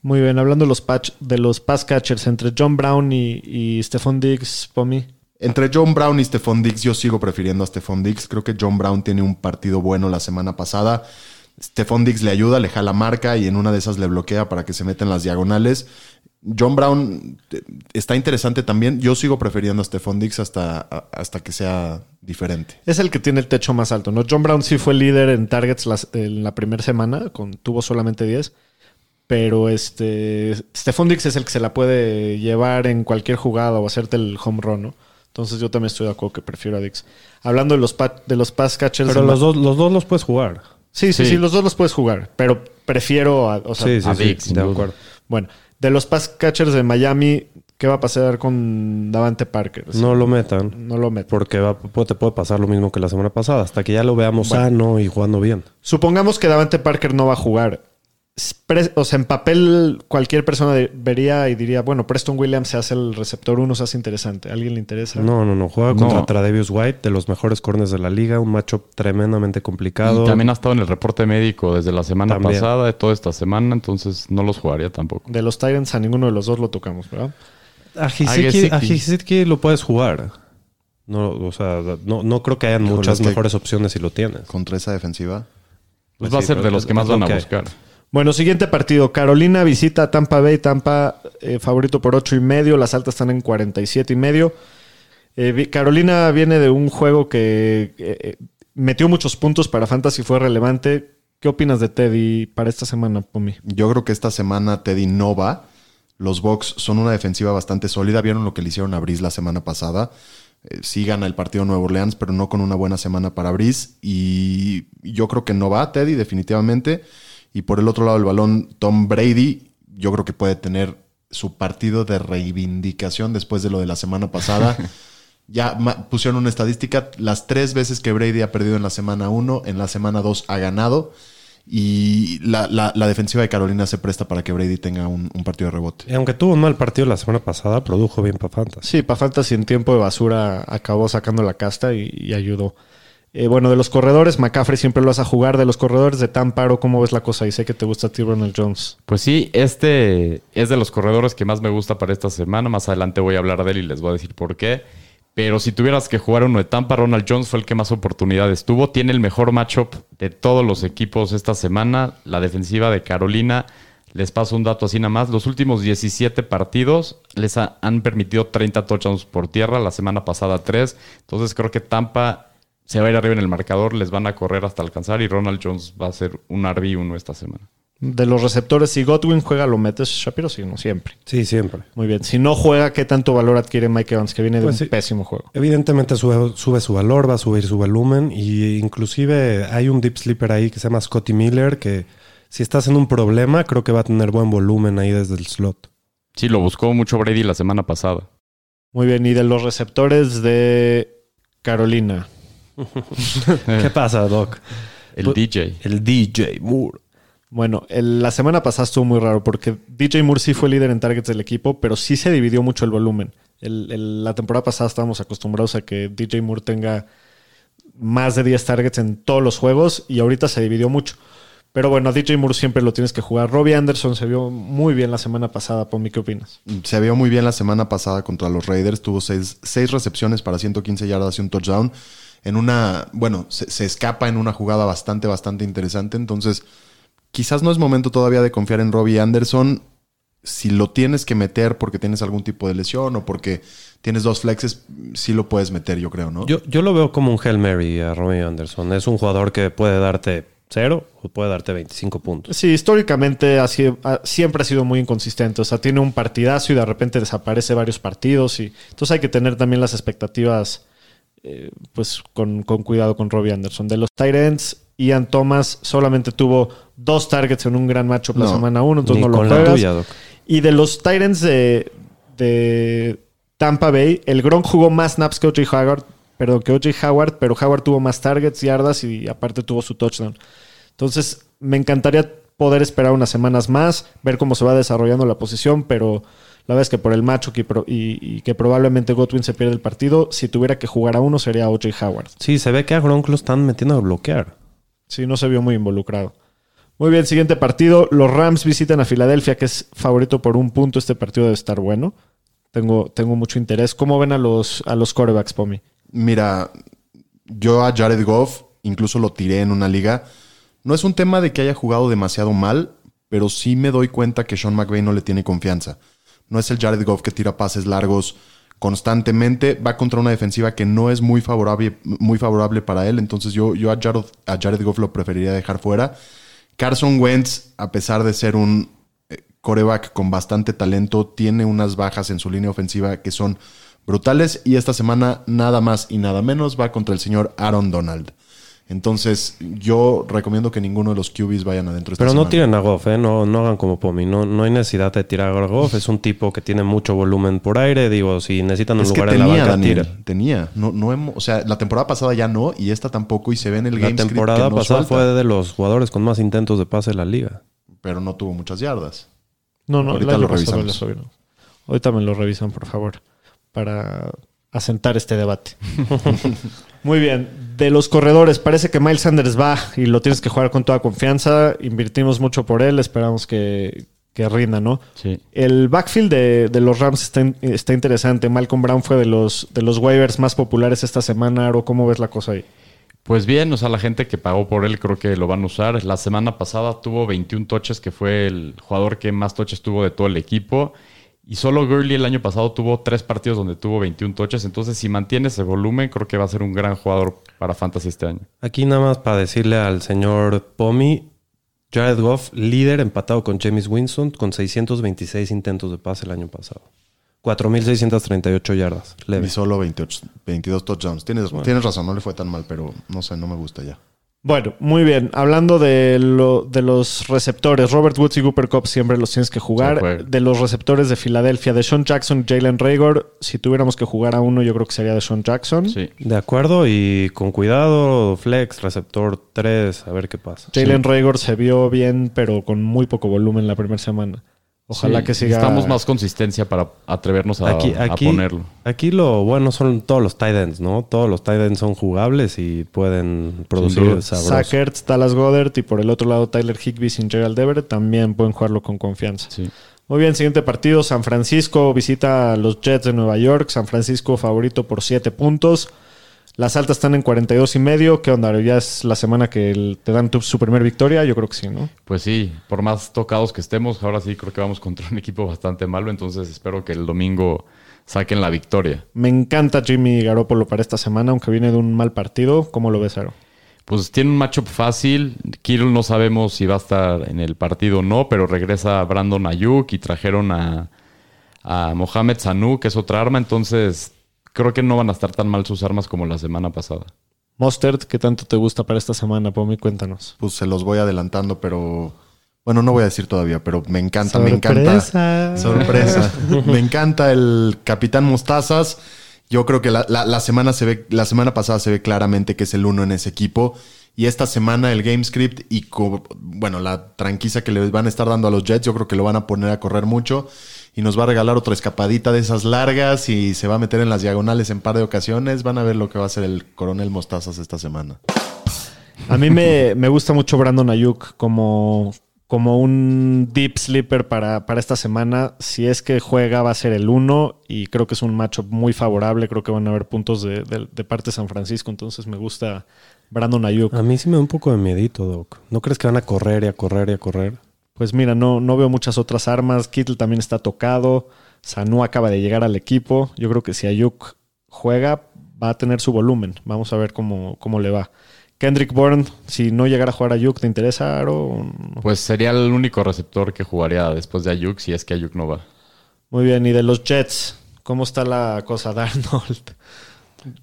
Muy bien, hablando de los, patch, de los pass catchers entre John Brown y, y Stephon Diggs, Pomi. Entre John Brown y Stephon Diggs, yo sigo prefiriendo a Stephon Diggs. Creo que John Brown tiene un partido bueno la semana pasada. Stephon Diggs le ayuda, le jala marca y en una de esas le bloquea para que se meta en las diagonales. John Brown eh, está interesante también. Yo sigo prefiriendo a Stephon Diggs hasta, hasta que sea diferente. Es el que tiene el techo más alto, ¿no? John Brown sí fue líder en targets las- en la primera semana, con, tuvo solamente 10. Pero este. Stephon Diggs es el que se la puede llevar en cualquier jugada o hacerte el home run, ¿no? Entonces yo también estoy de acuerdo que prefiero a Diggs. Hablando de los, pa- de los pass catchers. Pero los dos, los dos los puedes jugar. Sí, sí, Sí. sí, los dos los puedes jugar. Pero prefiero a. O sea, sí, sí, a de acuerdo. Bueno, de los pass catchers de Miami, ¿qué va a pasar con Davante Parker? No lo metan. No lo meto. Porque va- te puede pasar lo mismo que la semana pasada, hasta que ya lo veamos sano y jugando bien. Supongamos que Davante Parker no va a jugar. O sea, en papel cualquier persona vería y diría, bueno, Preston Williams se hace el receptor 1, se hace interesante. ¿A alguien le interesa? No, no, no. Juega No. contra Tradevius White, de los mejores corners de la liga. Un matchup tremendamente complicado. Y también ha estado en el reporte médico desde la semana También. pasada, de toda esta semana, entonces no los jugaría tampoco. De los Tyrants a ninguno de los dos lo tocamos, ¿verdad? A Gesicki lo puedes jugar. No, o sea, no, no creo que hayan muchas mejores opciones si lo tienes. Contra esa defensiva. Pues Pues va a ser de los que más van a buscar. Bueno, siguiente partido. Carolina visita Tampa Bay. Tampa eh, favorito por 8 y medio. Las altas están en 47 y medio. Eh, Carolina viene de un juego que eh, metió muchos puntos para Fantasy, fue relevante. ¿Qué opinas de Teddy para esta semana, Pomi? Yo creo que esta semana Teddy no va. Los Bucks son una defensiva bastante sólida. Vieron lo que le hicieron a Brice la semana pasada. Sí gana el partido Nueva Orleans, pero no con una buena semana para Brice. Y yo creo que no va Teddy, definitivamente. Y por el otro lado del balón, Tom Brady, yo creo que puede tener su partido de reivindicación después de lo de la semana pasada. *laughs* ya pusieron una estadística. Las tres veces que Brady ha perdido en la semana 1, en la semana 2 ha ganado. Y la, la- la defensiva de Carolina se presta para que Brady tenga un, un partido de rebote. Y aunque tuvo un mal partido la semana pasada, produjo bien para Fantasy. Sí, para Fantasy en tiempo de basura acabó sacando la casta y, y ayudó. Eh, bueno, de los corredores, McCaffrey siempre lo vas a jugar. De los corredores de Tamparo, ¿cómo ves la cosa? Y sé que te gusta ti, Ronald Jones. Pues sí, este es de los corredores que más me gusta para esta semana. Más adelante voy a hablar de él y les voy a decir por qué. Pero si tuvieras que jugar uno de Tampa, Ronald Jones fue el que más oportunidades tuvo. Tiene el mejor matchup de todos los equipos esta semana. La defensiva de Carolina, les paso un dato así nada más. Los últimos 17 partidos les ha- han permitido 30 touchdowns por tierra. La semana pasada 3. Entonces creo que Tampa se va a ir arriba en el marcador. Les van a correr hasta alcanzar. Y Ronald Jones va a ser un RB1 esta semana. De los receptores, si Godwin juega, lo metes Shapiro, sí, no siempre. Sí, siempre. Muy bien. Si no juega, ¿qué tanto valor adquiere Mike Evans, que viene de Pues un sí. pésimo juego? Evidentemente sube, sube su valor, va a subir su volumen y inclusive hay un deep sleeper ahí que se llama Scotty Miller que si estás en un problema creo que va a tener buen volumen ahí desde el slot. Sí, lo buscó mucho Brady la semana pasada. Muy bien. Y de los receptores de Carolina. ¿Qué pasa, Doc? El DJ. El DJ Moore. Bueno, el- la semana pasada estuvo muy raro porque DJ Moore sí fue líder en targets del equipo, pero sí se dividió mucho el volumen. El- el- la temporada pasada estábamos acostumbrados a que DJ Moore tenga más de 10 targets en todos los juegos y ahorita se dividió mucho. Pero bueno, a DJ Moore siempre lo tienes que jugar. Robbie Anderson se vio muy bien la semana pasada. Pomi, ¿qué opinas? Se vio muy bien la semana pasada contra los Raiders. Tuvo seis, seis recepciones para 115 yardas y un touchdown. En una, bueno, se, se escapa en una jugada bastante, bastante interesante. Entonces, quizás no es momento todavía de confiar en Robbie Anderson. Si lo tienes que meter porque tienes algún tipo de lesión o porque tienes dos flexes, sí lo puedes meter, yo creo, ¿no? Yo, yo lo veo como un Hail Mary a Romeo Anderson. Es un jugador que puede darte cero o puede darte 25 puntos. Sí, históricamente ha sido- ha- siempre ha sido muy inconsistente. O sea, tiene un partidazo y de repente desaparece varios partidos. Y, entonces hay que tener también las expectativas eh, pues con, con cuidado con Robbie Anderson. De los Tyrants, Ian Thomas solamente tuvo dos targets en un gran matchup la No, semana 1, entonces no lo juegas. tuya. Y de los Tyrants de, de Tampa Bay, el Gronk jugó más snaps que O.J. Howard, perdón, que O.J. Howard, pero Howard tuvo más targets, yardas y aparte tuvo su touchdown. Entonces, me encantaría poder esperar unas semanas más, ver cómo se va desarrollando la posición, pero la verdad es que por el macho que pro- y, y que probablemente Godwin se pierde el partido, si tuviera que jugar a uno sería O.J. Howard. Sí, se ve que a Gronk lo están metiendo a bloquear. Sí, no se vio muy involucrado. Muy bien, siguiente partido. Los Rams visitan a Filadelfia, que es favorito por un punto. Este partido debe estar bueno. Tengo, tengo mucho interés. ¿Cómo ven a los, a los corebacks, Pomi? Mira, yo a Jared Goff incluso lo tiré en una liga. No es un tema de que haya jugado demasiado mal, pero sí me doy cuenta que Sean McVay no le tiene confianza. No es el Jared Goff que tira pases largos constantemente. Va contra una defensiva que no es muy favorable, muy favorable para él. Entonces yo, yo a, Jared, a Jared Goff lo preferiría dejar fuera. Carson Wentz, a pesar de ser un eh, coreback con bastante talento, tiene unas bajas en su línea ofensiva que son brutales. Y esta semana nada más y nada menos va contra el señor Aaron Donald. Entonces, yo recomiendo que ninguno de los QBs vayan adentro esta Pero no semana. tiren a Goff, ¿eh? No, no hagan como Pomi. No, no hay necesidad de tirar a Goff. Es un tipo que tiene mucho volumen por aire. Digo, si necesitan un Es que lugar en la banca, Daniel, tira. tenía. No, no hemos, o sea, la temporada pasada ya no y esta tampoco y se ve en el La game script temporada que no pasada fue de los jugadores con más intentos de pase de la liga. pero no tuvo muchas yardas. No, no, Ahorita lo revisamos. Ahorita me lo revisan, por favor, para asentar este debate. *laughs* Muy bien. De los corredores, parece que Miles Sanders va y lo tienes que jugar con toda confianza. Invertimos mucho por él, esperamos que, que rinda, ¿no? Sí. El backfield de, de los Rams está, in- está interesante. Malcolm Brown fue de los, de los waivers más populares esta semana. Aro, ¿cómo ves la cosa ahí? Pues bien, o sea, la gente que pagó por él creo que lo van a usar. La semana pasada tuvo 21 toches, que fue el jugador que más toches tuvo de todo el equipo. Y solo Gurley el año pasado tuvo tres partidos donde tuvo 21 toches. Entonces, si mantiene ese volumen, creo que va a ser un gran jugador para Fantasy este año. Aquí nada más para decirle al señor Pomi, Jared Goff, líder empatado con James Winston con 626 intentos de pase el año pasado. 4.638 yardas. Leve. Y solo 28, 22 touchdowns. Tienes, tienes razón, no le fue tan mal, pero no sé, no me gusta ya. Bueno, muy bien. Hablando de, lo, de los receptores, Robert Woods y Cooper Cup siempre los tienes que jugar. Sí, de los receptores de Filadelfia, de Sean Jackson, Jalen Rager, si tuviéramos que jugar a uno, yo creo que sería de Sean Jackson. Sí. De acuerdo y con cuidado, flex, receptor 3, a ver qué pasa. Jalen Rager se vio bien, pero con muy poco volumen la primera semana. Ojalá Sí, que siga. Necesitamos más consistencia para atrevernos a, Aquí, a ponerlo. aquí lo bueno son todos los tight ends, ¿no? Todos los tight ends son jugables y pueden producir Ertz, Dallas Goddard y por el otro lado Tyler Higby sin Gerald Everett también pueden jugarlo con confianza. Sí. Muy bien, siguiente partido. San Francisco visita a los Jets de Nueva York. San Francisco favorito por 7 puntos. Las altas están en 42 y medio. ¿Qué onda? ¿Ya es la semana que te dan tu, su primer victoria? Yo creo que sí, ¿no? Pues sí, por más tocados que estemos, ahora sí creo que vamos contra un *laughs* equipo bastante malo, entonces espero que el domingo saquen la victoria. Me encanta Jimmy Garoppolo para esta semana, aunque viene de un mal partido. ¿Cómo lo ves, Aro? Pues tiene un matchup fácil. Kittle no sabemos si va a estar en el partido o no, pero regresa Brandon Ayuk y trajeron a, a Mohamed Sanu, que es otra arma. Entonces, creo que no van a estar tan mal sus armas como la semana pasada. Mustard, ¿qué tanto te gusta para esta semana, Pomi? Cuéntanos. Pues se los voy adelantando, pero bueno, no voy a decir todavía, pero me encanta, me encanta. Sorpresa. Sorpresa. *laughs* me encanta el Capitán Mostazas. Yo creo que la, la- la semana se ve, la semana pasada se ve claramente que es el uno en ese equipo. Y esta semana el game script y bueno, la tranquiza que le van a estar dando a los Jets, yo creo que lo van a poner a correr mucho. Y nos va a regalar otra escapadita de esas largas y se va a meter en las diagonales en par de ocasiones. Van a ver lo que va a hacer el coronel Mostazas esta semana. A mí me, me gusta mucho Brandon Ayuk como, como un deep sleeper para, para esta semana. Si es que juega, va a ser el uno y creo que es un matchup muy favorable. Creo que van a haber puntos de, de- de parte de San Francisco. Entonces me gusta Brandon Ayuk. A mí sí me da un poco de miedito, Doc. ¿No crees que van a correr y a correr y a correr? Pues mira, no, no veo muchas otras armas. Kittle también está tocado. Sanu acaba de llegar al equipo. Yo creo que si Ayuk juega, va a tener su volumen. Vamos a ver cómo, cómo le va. Kendrick Bourne, si no llegara a jugar Ayuk, ¿te interesa, Aro? o no? Pues sería el único receptor que jugaría después de Ayuk si es que Ayuk no va. Muy bien, y de los Jets, ¿cómo está la cosa, *laughs* Darnold?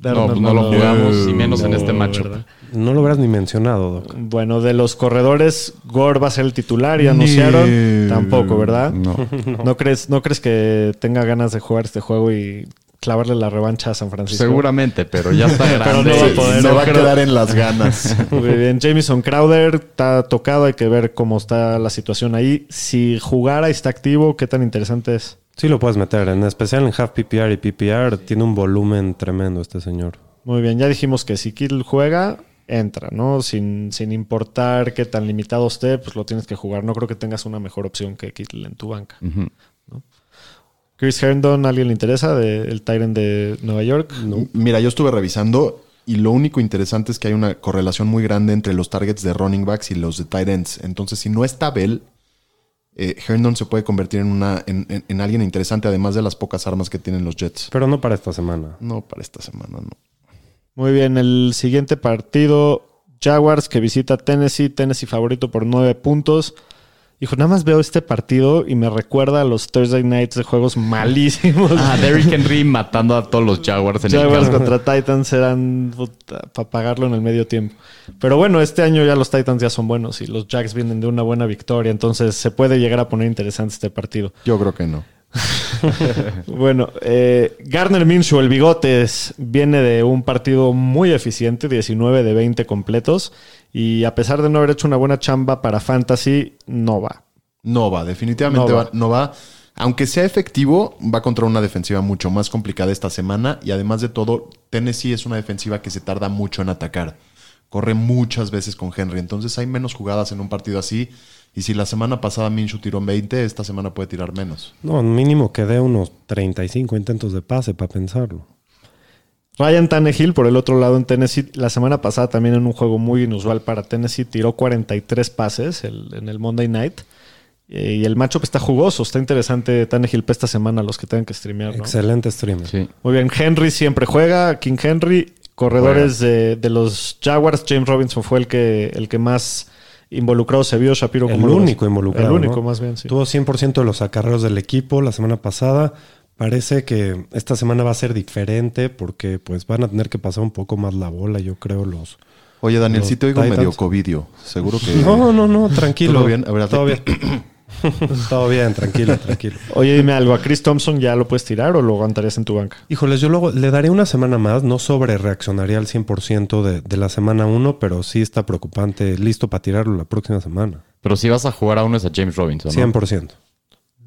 No, pues no lo jugamos, y menos en este matchup. ¿verdad? No lo habrás ni mencionado, Doc. Bueno, de los corredores, Gore va a ser el titular y anunciaron. Tampoco, ¿verdad? No. *laughs* ¿No crees, ¿No crees que tenga ganas de jugar este juego y clavarle la revancha a San Francisco. Seguramente, pero ya está *laughs* grande. Pero no va a poder. Se va a quedar en las ganas. *laughs* Muy bien, Jamison Crowder está tocado, hay que ver cómo está la situación ahí. Si jugara y está activo, qué tan interesante es. Sí lo puedes meter, en especial en half PPR y PPR. Tiene un volumen tremendo este señor. Muy bien, ya dijimos que si Kittle juega, entra, ¿no? Sin, sin importar qué tan limitado esté, pues lo tienes que jugar. No creo que tengas una mejor opción que Kittle en tu banca. Chris Herndon, ¿a alguien le interesa? De, el Tyrant de Nueva York. Mira, yo estuve revisando y lo único interesante es que hay una correlación muy grande entre los targets de running backs y los de tight ends. Entonces, si no está Bell, eh, Herndon se puede convertir en, una, en, en- en alguien interesante, además de las pocas armas que tienen los Jets. Pero no para esta semana. No, para esta semana, no. Muy bien, el siguiente partido, Jaguars que visita Tennessee, Tennessee favorito por nueve puntos. Hijo, nada más veo este partido y me recuerda a los Thursday Nights de juegos *laughs* malísimos. Ah, Derrick Henry matando a todos los Jaguars en Jaguars el contra Titans eran para pagarlo en el medio tiempo. Pero bueno, este año ya los Titans ya son buenos y los Jacks vienen de una buena victoria, entonces se puede llegar a poner interesante este partido. Yo creo que no. *laughs* Bueno, eh, Garner Minshew, el bigotes, viene de un partido muy eficiente, 19 de 20 completos, y a pesar de no haber hecho una buena chamba para Fantasy, no va. No va, definitivamente No va- va. no va. Aunque sea efectivo, va contra una defensiva mucho más complicada esta semana. Y además de todo, Tennessee es una defensiva que se tarda mucho en atacar. Corre muchas veces con Henry. Entonces hay menos jugadas en un partido así. Y si la semana pasada Minshew tiró en 20, esta semana puede tirar menos. No, mínimo que dé unos 35 intentos de pase para pensarlo. Ryan Tannehill, por el otro lado en Tennessee, la semana pasada también en un juego muy inusual para Tennessee, tiró 43 pases el- en el Monday Night. Eh, y el matchup está jugoso, está interesante Tannehill para esta semana, los que tengan que streamear. ¿no? Excelente streamer. Sí. Muy bien, Henry siempre juega, King Henry, corredores de, de los Jaguars, James Robinson fue el que, el que más involucrado se vio, Shapiro El ¿cómo lo ves? único involucrado. El único, ¿no? más bien, sí. Tuvo 100% de los acarreos del equipo la semana pasada. Parece que esta semana va a ser diferente porque pues van a tener que pasar un poco más la bola, yo creo, los... Oye, Daniel, Los sí te oigo Titans. medio covidio. Seguro que. No, no, no, tranquilo. ¿Todo bien? A ver, Todo bien. *clears throat* Todo bien, tranquilo, tranquilo. Oye, dime algo, ¿a Chris Thompson ya lo puedes tirar o lo aguantarías en tu banca? Híjoles, yo luego le daré una semana más. No sobre reaccionaría al 100% de, de la semana 1, pero sí está preocupante. Listo para tirarlo la próxima semana. Pero si vas a jugar a uno es a James Robinson, ¿no? 100%.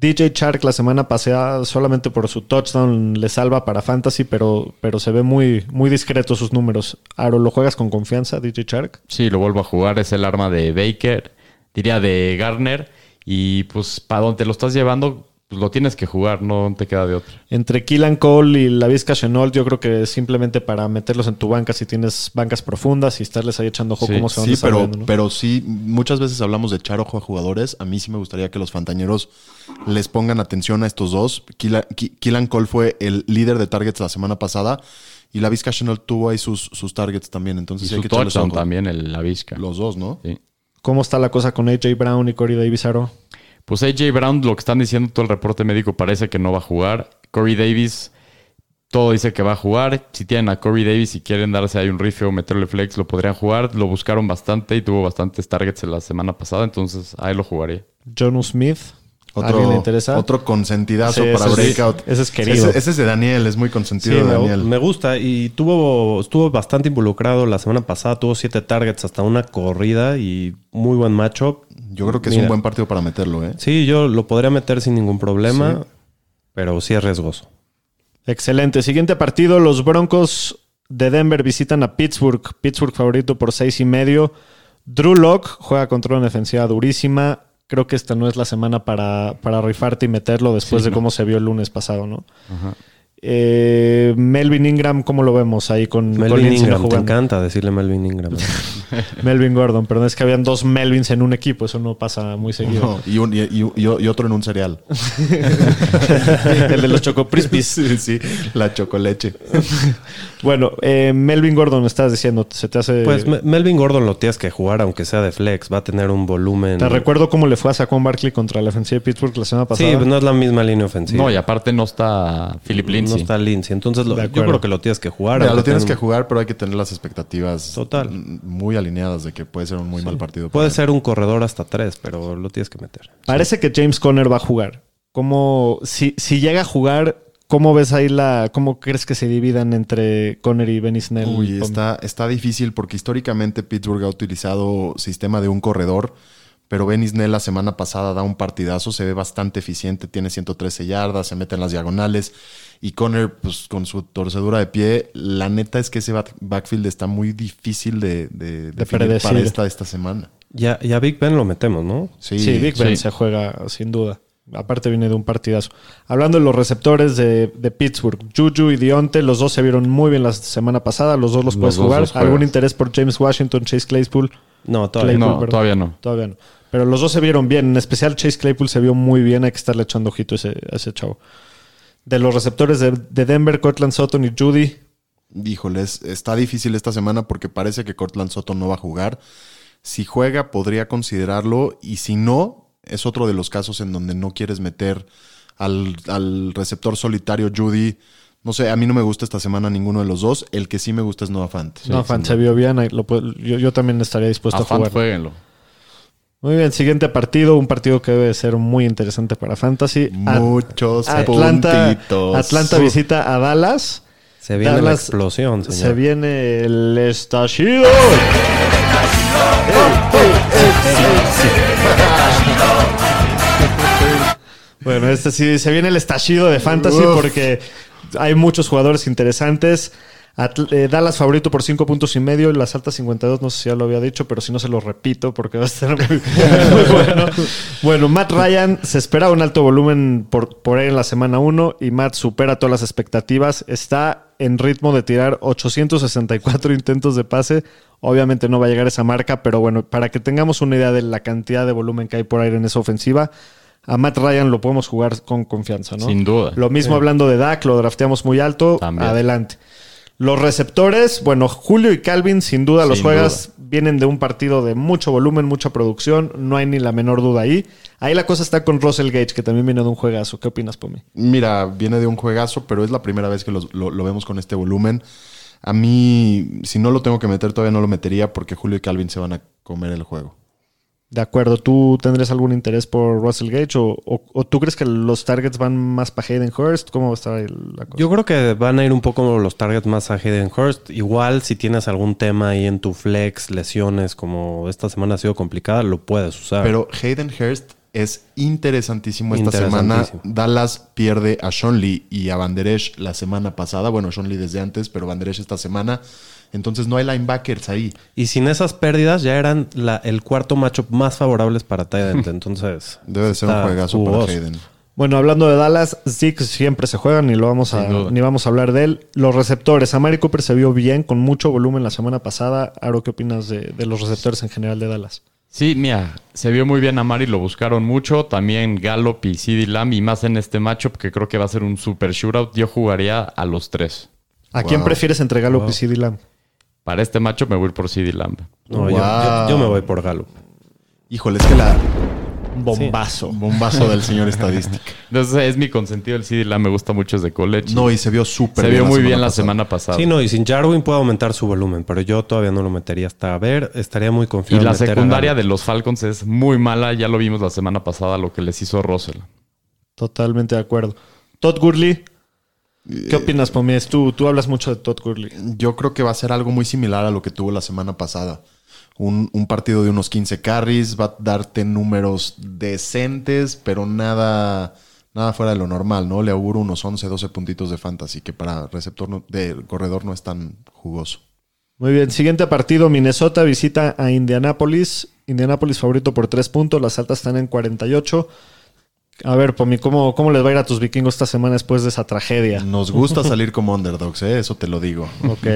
DJ Chark la semana pasada solamente por su touchdown le salva para fantasy, pero, pero se ve muy, muy discreto sus números. Aro, ¿lo juegas con confianza, DJ Chark? Sí, lo vuelvo a jugar. Es el arma de Baker, diría de Garner. Y pues para donde lo estás llevando, pues lo tienes que jugar, no te queda de otra. Entre Killan Cole y la Vizca Chenault, yo creo que simplemente para meterlos en tu banca si tienes bancas profundas y estarles ahí echando ojo Sí, cómo se van Sí, pero, ¿no? pero sí, muchas veces hablamos de echar ojo a jugadores. A mí sí me gustaría que los fantañeros les pongan atención a estos dos. Killan Cole fue el líder de targets la semana pasada y la Vizca Chanel tuvo ahí sus, sus targets también. Y Entonces sí hay que touchdown también, el, la Vizca. Los dos, ¿no? Sí. ¿Cómo está la cosa con AJ Brown y Corey Davis, Aro? Pues AJ Brown, lo que están diciendo todo el reporte médico parece que no va a jugar. Corey Davis, todo dice que va a jugar. Si tienen a Corey Davis y quieren darse ahí un rifle o meterle flex, lo podrían jugar. Lo buscaron bastante y tuvo bastantes targets en la semana pasada, entonces ahí lo jugaría. Jonu Smith. ¿A Otro, ¿Alguien le interesa? otro consentidazo Sí, para ese sí. breakout. Ese es querido. Ese, ese es de Daniel, es muy Sí, consentido de me, Daniel. me gusta. Y tuvo, estuvo bastante involucrado la semana pasada. Tuvo siete targets hasta una corrida y muy buen matchup. Yo creo que es un buen partido para meterlo, ¿eh? Sí, yo lo podría meter sin ningún problema, pero sí es riesgoso. Excelente. Siguiente partido, los Broncos de Denver visitan a Pittsburgh. Pittsburgh favorito por seis y medio. Drew Lock juega contra una defensiva durísima. Creo que esta no es la semana para, para rifarte y meterlo después de cómo se vio el lunes pasado, ¿no? Eh, Melvin Ingram, ¿cómo lo vemos ahí con Melvin no Ingram, te jugando? encanta decirle Melvin Ingram. *laughs* Melvin Gordon, perdón, es que habían dos Melvins en un equipo, eso no pasa muy seguido. No, y, un- y- y- y otro en un cereal. *laughs* el de los Choco Crispies. sí, sí, la chocoleche. *laughs* Bueno, eh, Melvin Gordon, estás diciendo, se te hace. Pues Me- Melvin Gordon lo tienes que jugar, aunque sea de flex. Va a tener un volumen. Te recuerdo cómo le fue a Saquon Barkley contra la defensiva de Pittsburgh la semana Sí, pasada. pues no es la misma línea ofensiva. No, y aparte no está Philip No Lindsay. está Lindsay. Entonces lo- yo creo que lo tienes que jugar. Mira, lo tienes que jugar, pero hay que tener las expectativas Total. muy alineadas de que puede ser un muy mal partido. Puede él. ser un corredor hasta tres, pero lo tienes que meter. Parece que James Conner va a jugar. Como si, si llega a jugar, ¿cómo ves ahí la... ¿Cómo crees que se dividan entre Conner y Benny Snell? Uy, está, está difícil porque históricamente Pittsburgh ha utilizado sistema de un corredor, pero Ben Snell la semana pasada da un partidazo, se ve bastante eficiente, tiene 113 yardas, se mete en las diagonales y Conner, pues con su torcedura de pie, la neta es que ese back- backfield está muy difícil de, de, para esta, esta semana. Ya, ya Big Ben lo metemos, ¿no? Sí, Sí, Big Ben sí. se juega sin duda. Aparte viene de un partidazo. Hablando de los receptores de, de Pittsburgh, Juju y Dionte, los dos se vieron muy bien la semana pasada, los dos los, Los puedes dos jugar. los. ¿Algún interés por James Washington, Chase Claypool? No, todavía Claypool, no. No, perdón. todavía no. Todavía no. Pero los dos se vieron bien. En especial Chase Claypool se vio muy bien. Hay que estarle echando ojito a ese, a ese chavo. De los receptores de, de Denver, Cortland Sutton y Judy. Híjoles, está difícil esta semana porque parece que Cortland Soto no va a jugar. Si juega, podría considerarlo. Y si no, es otro de los casos en donde no quieres meter al, al receptor solitario Judy. No sé, a mí no me gusta esta semana ninguno de los dos. El que sí me gusta es Noah Fant. no, fan, se vio bien. ahí lo puedo- yo, yo también estaría dispuesto A jugar. jueguenlo. Muy bien, siguiente partido. Un partido que debe ser muy interesante para Fantasy. At- Muchos Atlanta, puntitos. Atlanta visita a Dallas. Se viene la explosión, señor. Se viene el estallido. Bueno, este sí, se viene el estallido de Fantasy porque hay muchos jugadores interesantes. Atl- eh, Dallas favorito por 5 puntos y medio, las altas 52, no sé si ya lo había dicho, pero si no se lo repito porque va a estar muy, *laughs* muy bueno. Bueno, Matt Ryan se espera un alto volumen por, por ahí en la semana 1 y Matt supera todas las expectativas. Está en ritmo de tirar 864 intentos de pase. Obviamente no va a llegar a esa marca, pero bueno, para que tengamos una idea de la cantidad de volumen que hay por aire en esa ofensiva, a Matt Ryan lo podemos jugar con confianza, ¿no? Sin duda. Lo mismo hablando de Dak, lo drafteamos muy alto. También. Adelante. Los receptores, bueno, Julio y Calvin, sin duda, los Sin juegas vienen de un partido de mucho volumen, mucha producción. No hay ni la menor duda ahí. Ahí la cosa está con Russell Gage, que también viene de un juegazo. ¿Qué opinas, Pomi? Mira, viene de un juegazo, pero es la primera vez que los- lo, lo vemos con este volumen. A mí, si no lo tengo que meter, todavía no lo metería porque Julio y Calvin se van a comer el juego. De acuerdo, ¿tú tendrías algún interés por Russell Gage o, o- o tú crees que los targets van más para Hayden Hurst? ¿Cómo va a estar ahí la cosa? Yo creo que van a ir un poco los targets más a Hayden Hurst. Igual, si tienes algún tema ahí en tu flex, lesiones, como esta semana ha sido complicada, lo puedes usar. Pero Hayden Hurst es interesantísimo esta semana. Dallas pierde a Sean Lee y a Banderesh la semana pasada. Bueno, Sean Lee desde antes, pero Banderesh esta semana. Entonces no hay linebackers ahí. Y sin esas pérdidas, ya eran la- el cuarto matchup más favorables para Tyrant. *laughs* Entonces, Debe de ser un juegazo jugoso. para Hayden. Bueno, hablando de Dallas, Zeke siempre se juega, ni lo vamos a, ni vamos a hablar de él. Los receptores, Amari Cooper se vio bien, con mucho volumen la semana pasada. Aro, ¿qué opinas de, de los receptores en general de Dallas? Sí, mira, se vio muy bien a Mari, lo buscaron mucho. También Gallop y CD Lamb, y más en este matchup que creo que va a ser un super shootout. Yo jugaría a los tres. ¿A quién prefieres entre Gallup y CD Lamb? Para este matchup me voy por CD Lamb. No, yo- Wow. yo, yo me voy por Galo. Híjole, es que la Bombazo. bombazo del señor estadística. *laughs* Entonces es mi consentido el CD Lamb, me gusta mucho desde college. No, y se vio súper se bien. vio muy bien la pasada. semana pasada. Sí, no, y sin Jarwin puede aumentar su volumen, pero yo todavía no lo metería hasta a ver. Estaría muy y confiado. la en meter a secundaria Gallup. de los Falcons es muy mala. Ya lo vimos la semana pasada lo que les hizo Russell. Totalmente de acuerdo. Todd Gurley, ¿qué opinas, Pomies? Tú, tú hablas mucho de Todd Gurley. Yo creo que va a ser algo muy similar a lo que tuvo la semana pasada. Un, un partido de unos 15 carries va a darte números decentes, pero nada, nada fuera de lo normal, ¿no? Le auguro unos 11, 12 puntitos de fantasy, que para receptor no- de corredor no es tan jugoso. Muy bien, siguiente partido, Minnesota visita a Indianapolis. Indianapolis favorito por 3 puntos, las altas están en 48. A ver, Pomi, ¿cómo, ¿cómo les va a ir a tus vikingos esta semana después de esa tragedia? Nos gusta salir como underdogs, ¿eh? eso te lo digo. Ok.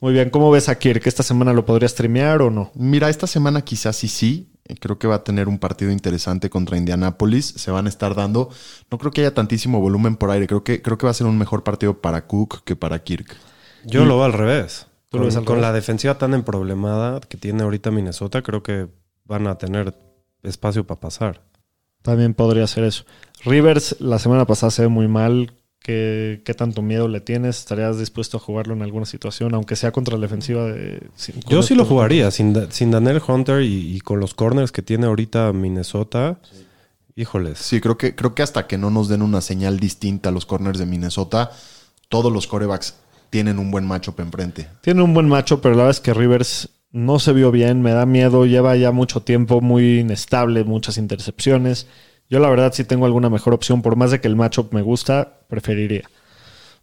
Muy bien, ¿cómo ves a Kirk? ¿Esta semana lo podría streamear o no? Mira, esta semana quizás sí sí. Eh, Creo que va a tener un partido interesante contra Indianapolis. Se van a estar dando. No creo que haya tantísimo volumen por aire. Creo que, creo que va a ser un mejor partido para Cook que para Kirk. Yo lo veo al revés. ¿Tú lo Con, ves al con revés? la defensiva tan emproblemada que tiene ahorita Minnesota, creo que van a tener espacio para pasar. También podría ser eso. Rivers, la semana pasada se ve muy mal. ¿Qué, qué tanto miedo le tienes? ¿Estarías dispuesto a jugarlo en alguna situación, aunque sea contra la defensiva de... sin- Yo sí lo jugaría sin, sin Daniel Hunter y, y con los corners que tiene ahorita Minnesota. híjoles. Sí, creo que, creo que hasta que no nos den una señal distinta a los corners de Minnesota, todos los corebacks tienen un buen matchup enfrente. Tiene un buen macho, pero la verdad es que Rivers no se vio bien, me da miedo, lleva ya mucho tiempo muy inestable, muchas intercepciones. Yo la verdad si tengo alguna mejor opción, por más de que el matchup me gusta, preferiría.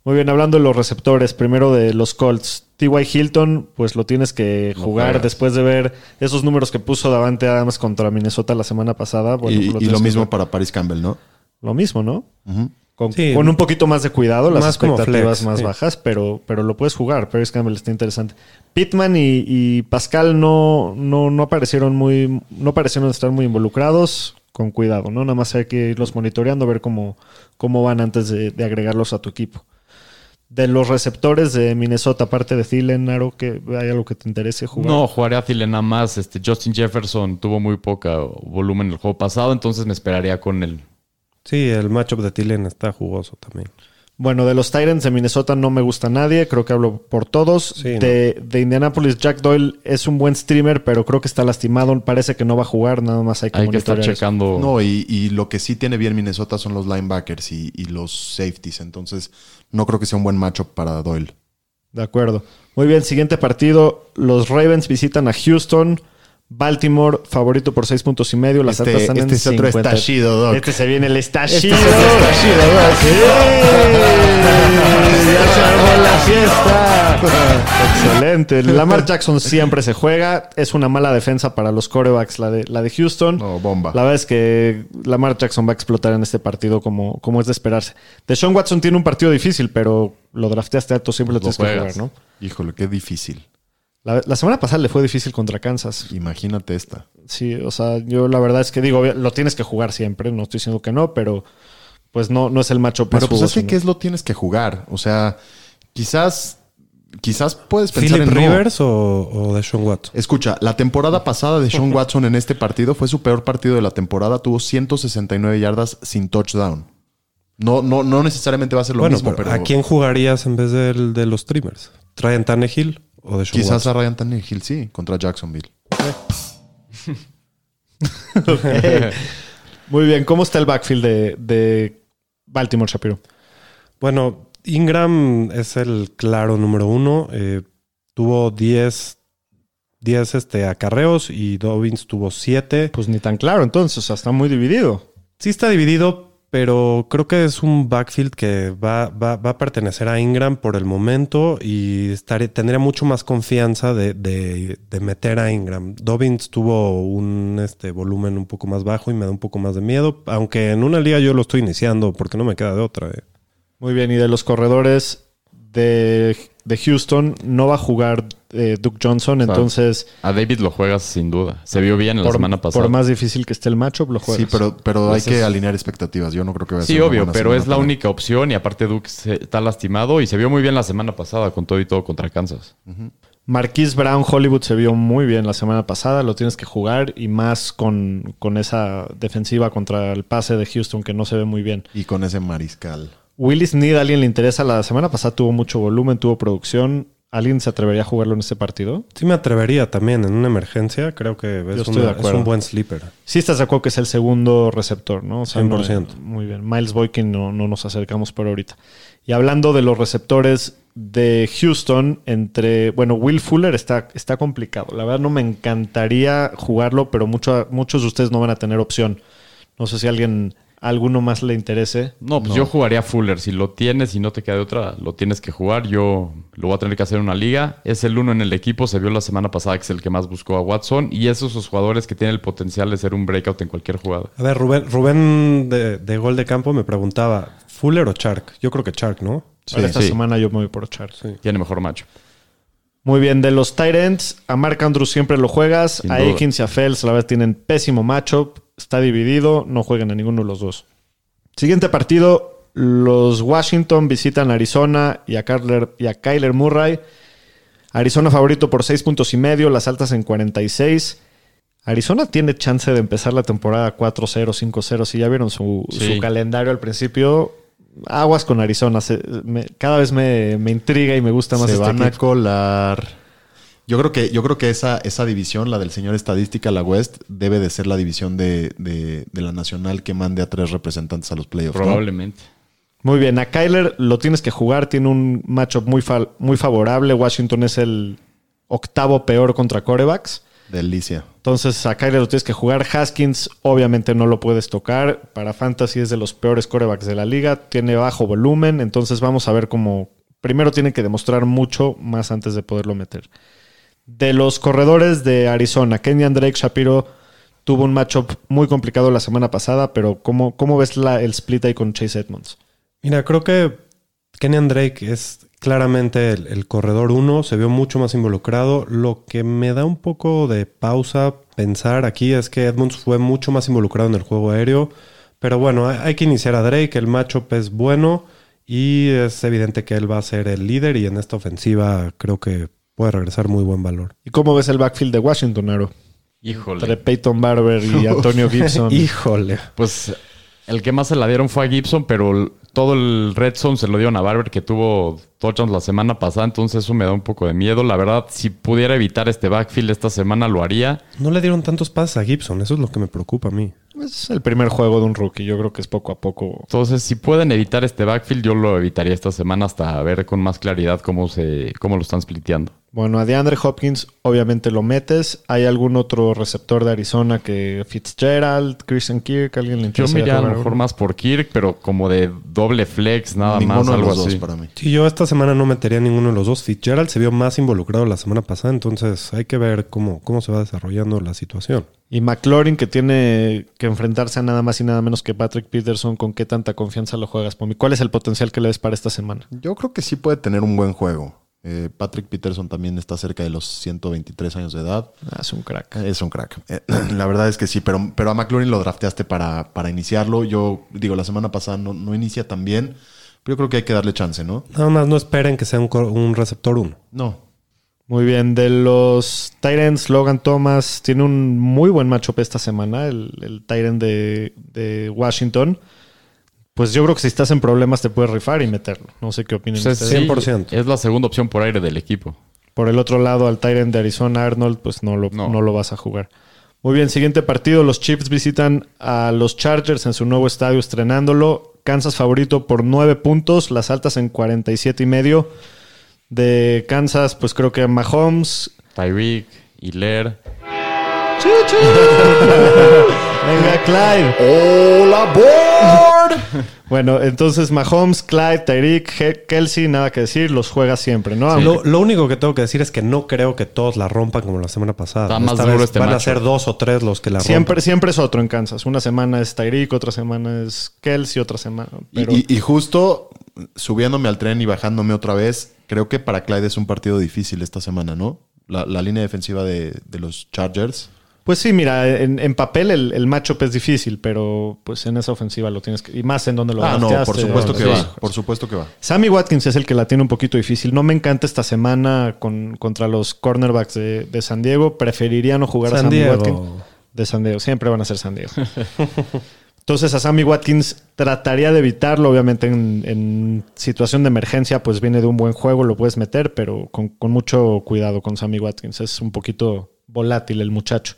Muy bien, hablando de los receptores, primero de los Colts. T.Y. Hilton, pues lo tienes que jugar juegas. después de ver esos números que puso Davante Adams contra Minnesota la semana pasada. Bueno, y, lo mismo para Paris Campbell, ¿no? Lo mismo, ¿no? Ujú. Con, Sí. con un poquito más de cuidado, las Más expectativas flex, más sí. bajas, pero, pero lo puedes jugar. Paris Campbell está interesante. Pittman y, y Pascal no, no, no aparecieron muy, no parecieron estar muy involucrados. Con cuidado, ¿no? Nada más hay que irlos monitoreando, ver cómo, cómo van antes de, de agregarlos a tu equipo. De los receptores de Minnesota, aparte de Thielen, Aro, que hay algo que te interese jugar. No, jugaré a Thielen nada más. Este, Justin Jefferson tuvo muy poca volumen el juego pasado, entonces me esperaría con él. Sí, el matchup de Tillen está jugoso también. Bueno, de los Tyrants de Minnesota no me gusta nadie, creo que hablo por todos. Sí, de, de Indianapolis, Jack Doyle es un buen streamer, pero creo que está lastimado, parece que no va a jugar, nada más hay que Hay que estar eso. checando. No, y, y lo que sí tiene bien Minnesota son los linebackers y, y los safeties. Entonces, no creo que sea un buen matchup para Doyle. De acuerdo. Muy bien, siguiente partido. Los Ravens visitan a Houston. Baltimore, favorito por seis puntos y medio. Las Este- altas están este en es otro 50. estallido, Doc. Este se viene el estallido. Este es el estallido, Doc. ¡Sí! ¡Ya se armó la fiesta! Excelente. *laughs* Lamar Jackson siempre se juega. Es una mala defensa para los corebacks, la de, la de Houston. No, bomba. La verdad es que Lamar Jackson va a explotar en este partido como, como es de esperarse. Deshaun Watson tiene un partido difícil, pero lo drafteaste alto, siempre lo Lo tienes que jugar, ¿no? Híjole, qué difícil. La, la semana pasada le fue difícil contra Kansas. Imagínate esta. Sí, o sea, yo la verdad es que digo, lo tienes que jugar siempre, no estoy diciendo que no, pero pues no, no es el macho Pero pues es que, ¿qué es lo tienes que jugar? O sea, quizás, quizás puedes pensar ¿Philip en no. Rivers o, o Deshaun Watson? Escucha, la temporada pasada de Sean Watson en este partido fue su peor partido de la temporada. Tuvo 169 yardas sin touchdown. No, no, no necesariamente va a ser lo bueno, mismo, pero pero ¿a quién jugarías en vez del de los streamers? ¿Traen Tannehill o Deshaun quizás Watson? a Ryan Tannehill sí, contra Jacksonville. *laughs* Muy bien, ¿cómo está el backfield de, de Baltimore, Shapiro? Bueno, Ingram es el claro número uno. Eh, tuvo 10, 10 este, acarreos y Dobbins tuvo 7. Pues ni tan claro, entonces, o sea, está muy dividido. Sí está dividido, pero creo que es un backfield que va, va, va a pertenecer a Ingram por el momento y estaré, tendría mucho más confianza de, de- meter a Ingram. Dobbins tuvo un este, volumen un poco más bajo y me da un poco más de miedo, aunque en una liga yo lo estoy iniciando porque no me queda de otra. eh. Muy bien, y de los corredores de, de Houston no va a jugar eh, Duke Johnson, entonces A David lo juegas sin duda. Se vio bien la semana pasada. por más difícil que esté el matchup, lo juegas. Sí, pero, pero hay que alinear expectativas. Yo no creo que vaya a Sí, ser una obvio, pero es la para única opción y aparte Duke se- está lastimado y se vio muy bien la semana pasada con todo y todo contra Kansas. Marquise Brown Hollywood se vio muy bien la semana pasada, lo tienes que jugar y más con, con esa defensiva contra el pase de Houston que no se ve muy bien. Y con ese mariscal. Willis Need, ¿a alguien le interesa? La semana pasada tuvo mucho volumen, tuvo producción. ¿Alguien se atrevería a jugarlo en este partido? Sí me atrevería también en una emergencia, creo que es, una- un buen sleeper. Sí estás de acuerdo que es el segundo receptor, ¿no? O sea, no- 100%. muy bien. Miles Boykin no, no nos acercamos por ahorita. Y hablando de los receptores de Houston, entre... Bueno, Will Fuller está, está complicado. La verdad no me encantaría jugarlo, pero mucho- muchos de ustedes no van a tener opción. No sé si alguien, a alguno más le interese. No, pues yo jugaría Fuller. Si lo tienes y no te queda de otra, lo tienes que jugar. Yo lo voy a tener que hacer en una liga. Es el uno en el equipo. Se vio la semana pasada que es el que más buscó a Watson. Y esos esos jugadores que tienen el potencial de ser un breakout en cualquier jugada. A ver, Rubén, Rubén de, de Gol de Campo me preguntaba, ¿Fuller o Chark? Yo creo que Chark, ¿no? Para esta sí. semana yo me voy por Charles. Tiene mejor macho. Muy bien, de los Tyrants, a Mark Andrews siempre lo juegas. Sin a duda. Akins y a Fells, la verdad, tienen pésimo matchup. Está dividido, no juegan a ninguno de los dos. Siguiente partido, los Washington visitan a Arizona y a, Kyler, y a Kyler Murray. Arizona favorito por 6 puntos y medio, las altas en 46. Arizona tiene chance de empezar la temporada 4-0, 5-0. Si ya vieron su, Sí. su calendario al principio, aguas con Arizona. Se- me- cada vez me, me intriga y me gusta más Se este van a colar. Yo creo que, yo creo que esa, esa división, la del señor estadística, la West, debe de ser la división de, de- de la nacional que mande a tres representantes a los playoffs. ¿no? Probablemente. Muy bien, a Kyler lo tienes que jugar, tiene un matchup muy, fa- muy favorable. Washington es el octavo peor contra corebacks. Delicia. Entonces a Kyler lo tienes que jugar. Haskins obviamente no lo puedes tocar. Para Fantasy es de los peores corebacks de la liga. Tiene bajo volumen. Entonces vamos a ver cómo... Primero tiene que demostrar mucho más antes de poderlo meter. De los corredores de Arizona, Kenyan Drake Shapiro tuvo un matchup muy complicado la semana pasada, pero ¿cómo, cómo ves el split ahí con Chase Edmonds? Mira, creo que Kenyan Drake es claramente el, el corredor uno, se vio mucho más involucrado. Lo que me da un poco de pausa pensar aquí es que Edmonds fue mucho más involucrado en el juego aéreo. Pero bueno, hay, hay que iniciar a Drake, el matchup es bueno y es evidente que él va a ser el líder y en esta ofensiva creo que puede regresar muy buen valor. ¿Y cómo ves el backfield de Washington, Aro? Híjole. Entre Peyton Barber y *laughs* Antonio Gibson. Híjole. Pues el que más se la dieron fue a Gibson, pero todo el red zone se lo dieron a Barber, que tuvo touchdowns la semana pasada, entonces eso me da un poco de miedo. La verdad, si pudiera evitar este backfield esta semana, lo haría. No le dieron tantos pases a Gibson, eso es lo que me preocupa a mí. Es el primer juego de un rookie. Yo creo que es poco a poco. Entonces, si pueden evitar este backfield, yo lo evitaría esta semana hasta ver con más claridad cómo, se, cómo lo están spliteando. Bueno, a DeAndre Hopkins obviamente lo metes. ¿Hay algún otro receptor de Arizona que Fitzgerald, Christian Kirk, alguien le Yo interesa me iría a lo mejor más por Kirk, pero como de doble flex, nada Ninguno más, de algo los dos para mí. Sí, yo esta semana no metería a ninguno de los dos. Fitzgerald se vio más involucrado la semana pasada, entonces hay que ver cómo, cómo se va desarrollando la situación. Y McLaurin que tiene que enfrentarse a nada más y nada menos que Patrick Peterson. ¿Con qué tanta confianza lo juegas, Pomi? ¿Cuál es el potencial que le ves para esta semana? Yo creo que sí puede tener un buen juego. Eh, Patrick Peterson también está cerca de los 123 años de edad. Ah, es un crack. Es un crack. Eh, *clears throat* la verdad es que sí, pero, pero a McLaurin lo drafteaste para, para iniciarlo. Yo digo, la semana pasada no, no inicia tan bien, pero yo creo que hay que darle chance, ¿no? Nada más no esperen que sea un receptor 1. No. Muy bien, de los Tyrants, Logan Thomas tiene un muy buen matchup esta semana, el, el Tyrant de, de Washington. Pues yo creo que si estás en problemas te puedes rifar y meterlo. No sé qué opinan Pues es, ustedes. sí, 100%. es la segunda opción por aire del equipo. Por el otro lado, al Tyrant de Arizona, Arnold, pues no lo, no. No. lo vas a jugar. Muy bien, siguiente partido. Los Chiefs visitan a los Chargers en su nuevo estadio estrenándolo. Kansas favorito por 9 puntos, las altas en 47 y medio. De Kansas, pues creo que Mahomes. Tyreek, Hilaire. *laughs* Venga, Clyde. ¡Hola, board! *laughs* Bueno, entonces Mahomes, Clyde, Tyreek, Kelsey, nada que decir, los juega siempre, ¿no? Lo, lo único que tengo que decir es que no creo que todos la rompan como la semana pasada. Está más Esta duro vez este van a ser dos o tres los que la Siempre, rompan. siempre es otro en Kansas. Una semana es Tyreek, otra semana es Kelsey, otra semana. Y- Pero Y, y justo subiéndome al tren y bajándome otra vez, creo que para Clyde es un partido difícil esta semana, ¿no? La, la línea defensiva de, de los Chargers. Pues sí, mira, en, en papel el, el matchup es difícil, pero pues en esa ofensiva lo tienes que. Y más en donde lo Ah, no, por supuesto que sí. va. Por supuesto que va. Sammy Watkins es el que la tiene un poquito difícil. No me encanta esta semana con, contra los cornerbacks de, de San Diego. Preferiría no jugar a San Sammy Diego. Watkins. De San Diego. Siempre van a ser San Diego. *laughs* Entonces a Sammy Watkins trataría de evitarlo. Obviamente en, en situación de emergencia pues viene de un buen juego, lo puedes meter, pero con, con mucho cuidado con Sammy Watkins. Es un poquito volátil el muchacho.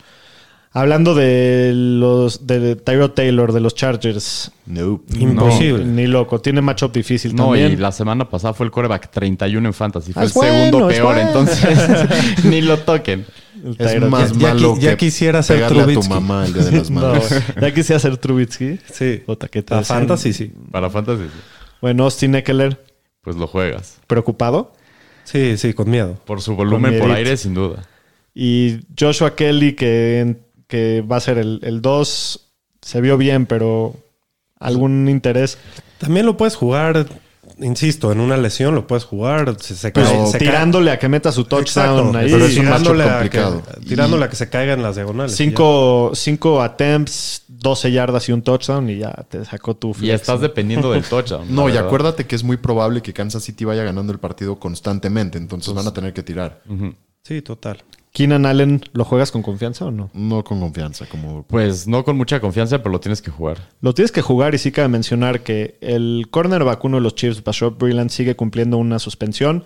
Hablando de los de Tyro Taylor de los Chargers, No. Imposible. ni loco, tiene matchup difícil No, también. y la semana pasada fue el coreback 31 en fantasy. Fue Ah, el bueno, segundo peor, bueno. entonces *laughs* *laughs* ni lo toquen. Es más. Ya- malo ya que quisiera ser a tu mamá el día de las *laughs* No, madres. ya quisiera ser Trubitsky. Sí. Puta, ¿qué te decían? fantasy, sí. Para fantasy, sí. Bueno, Austin Eckler, pues lo juegas. preocupado. Sí, sí, con miedo. Por su volumen por aire, sin duda. Y Joshua Kelly, que, que va a ser el 2, se vio bien, pero algún interés. También lo puedes jugar, insisto, en una lesión lo puedes jugar. Se, se Pero cae- se cae- tirándole a que meta su touchdown Exacto, ahí. pero es un tirándole, matchup a que, complicado. tirándole a que se caiga en las diagonales. Cinco, cinco attempts, 12 yardas y un touchdown y ya te sacó tu Y flex. estás dependiendo del *laughs* touchdown. No, y acuérdate que es muy probable que Kansas City vaya ganando el partido constantemente, entonces van a tener que tirar. Ujú. Sí, total. Keenan Allen, ¿lo juegas con confianza o no? No con confianza, como Pues no con mucha confianza, pero lo tienes que jugar. Lo tienes que jugar y sí cabe mencionar que el cornerback uno de los Chiefs, Bashop Brilland, sigue cumpliendo una suspensión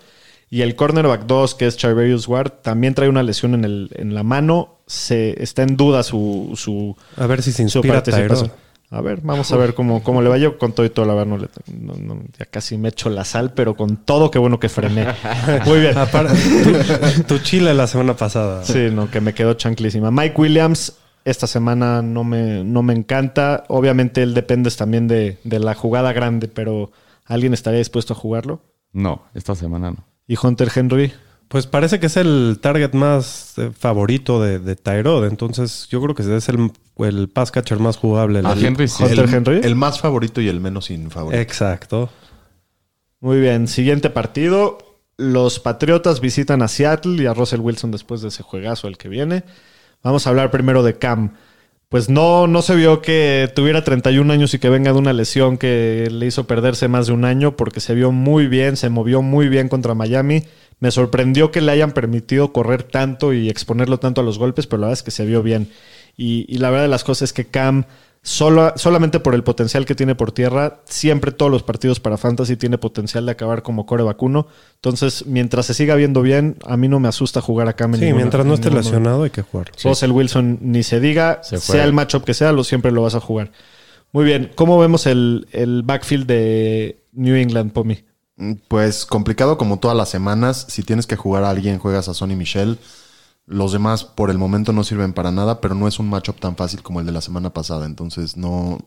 Y el cornerback 2, que es Charverius Ward, también trae una lesión en, el, en la mano. Se, está en duda su, su, A ver si se su inspira participación. A ver, vamos a ver cómo, cómo le va yo con todo y todo. La verdad, no le- no- no, ya casi me echo la sal, pero con todo, qué bueno que frené. *laughs* Muy bien. Aparte, tu, tu chile la semana pasada. Sí, no, que me quedó chanclísima. Mike Williams, esta semana no me, no me encanta. Obviamente él depende también de, de la jugada grande, pero ¿alguien estaría dispuesto a jugarlo? No, esta semana no. ¿Y Hunter Henry? Pues parece que es el target más eh, favorito de, de Tyrod. Entonces, yo creo que es el, el pass catcher más jugable. en A la Henry sí. Hunter el, Henry. el más favorito y el menos infavorito. Exacto. Muy bien, siguiente partido. Los Patriotas visitan a Seattle y a Russell Wilson después de ese juegazo el que viene. Vamos a hablar primero de Cam. Pues no, no se vio que tuviera 31 años y que venga de una lesión que le hizo perderse más de un año porque se vio muy bien, se movió muy bien contra Miami. Me sorprendió que le hayan permitido correr tanto y exponerlo tanto a los golpes, pero la verdad es que se vio bien. Y, y la verdad de las cosas es que Cam, solo, solamente por el potencial que tiene por tierra, siempre todos los partidos para Fantasy tiene potencial de acabar como core vacuno. Entonces, mientras se siga viendo bien, a mí no me asusta jugar a Cam en Sí, ninguna- mientras no esté lesionado hay que jugar. Russell Wilson ni se diga, Se sea el matchup que sea, lo, siempre lo vas a jugar. Muy bien, ¿cómo vemos el, el backfield de New England, Pomi? Pues complicado como todas las semanas. Si tienes que jugar a alguien, juegas a Sonny Michel. Los demás por el momento no sirven para nada, pero no es un matchup tan fácil como el de la semana pasada. Entonces no...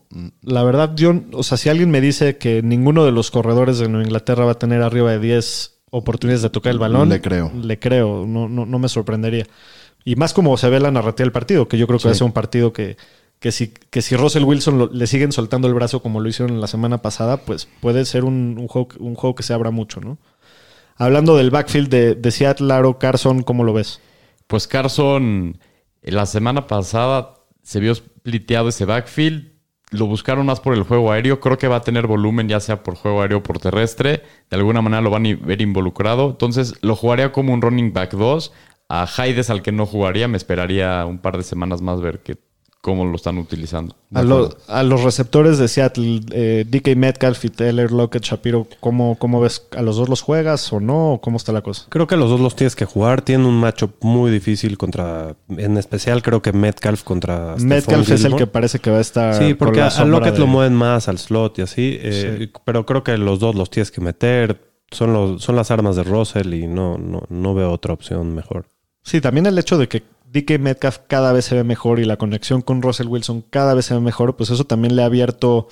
La verdad, yo, o sea, si alguien me dice que ninguno de los corredores de Nueva Inglaterra va a tener arriba de 10 oportunidades de tocar el balón, Le creo. Le creo, no, no, no me sorprendería. Y más como se ve la narrativa del partido, que yo creo que va a ser un partido que, que, si, que si Russell Wilson lo- le siguen soltando el brazo como lo hicieron la semana pasada, pues puede ser un, un juego, un juego que se abra mucho, ¿no? Hablando del backfield de, de Seattle, Aro Carson, ¿cómo lo ves? Pues Carson, la semana pasada se vio spliteado ese backfield. Lo buscaron más por el juego aéreo. Creo que va a tener volumen, ya sea por juego aéreo o por terrestre. De alguna manera lo van a ver involucrado. Entonces lo jugaría como un running back 2. A Haides, al que no jugaría, me esperaría un par de semanas más ver que, cómo lo están utilizando. A, lo- a los receptores de Seattle, eh, DK Metcalf y Taylor Lockett Shapiro, ¿cómo, ¿cómo ves? ¿A los dos los juegas o no? ¿O ¿Cómo está la cosa? Creo que los dos los tienes que jugar. Tienen un matchup muy difícil contra... En especial creo que Metcalf contra... Stephon Metcalf es el que parece que va a estar. Sí, con porque la a, a Lockett de- lo mueven más al slot y así. eh, Pero creo que los dos los tienes que meter. Son, los, son las armas de Russell y no, no, no veo otra opción mejor. Sí, también el hecho de que DK Metcalf cada vez se ve mejor y la conexión con Russell Wilson cada vez se ve mejor, pues eso también le ha abierto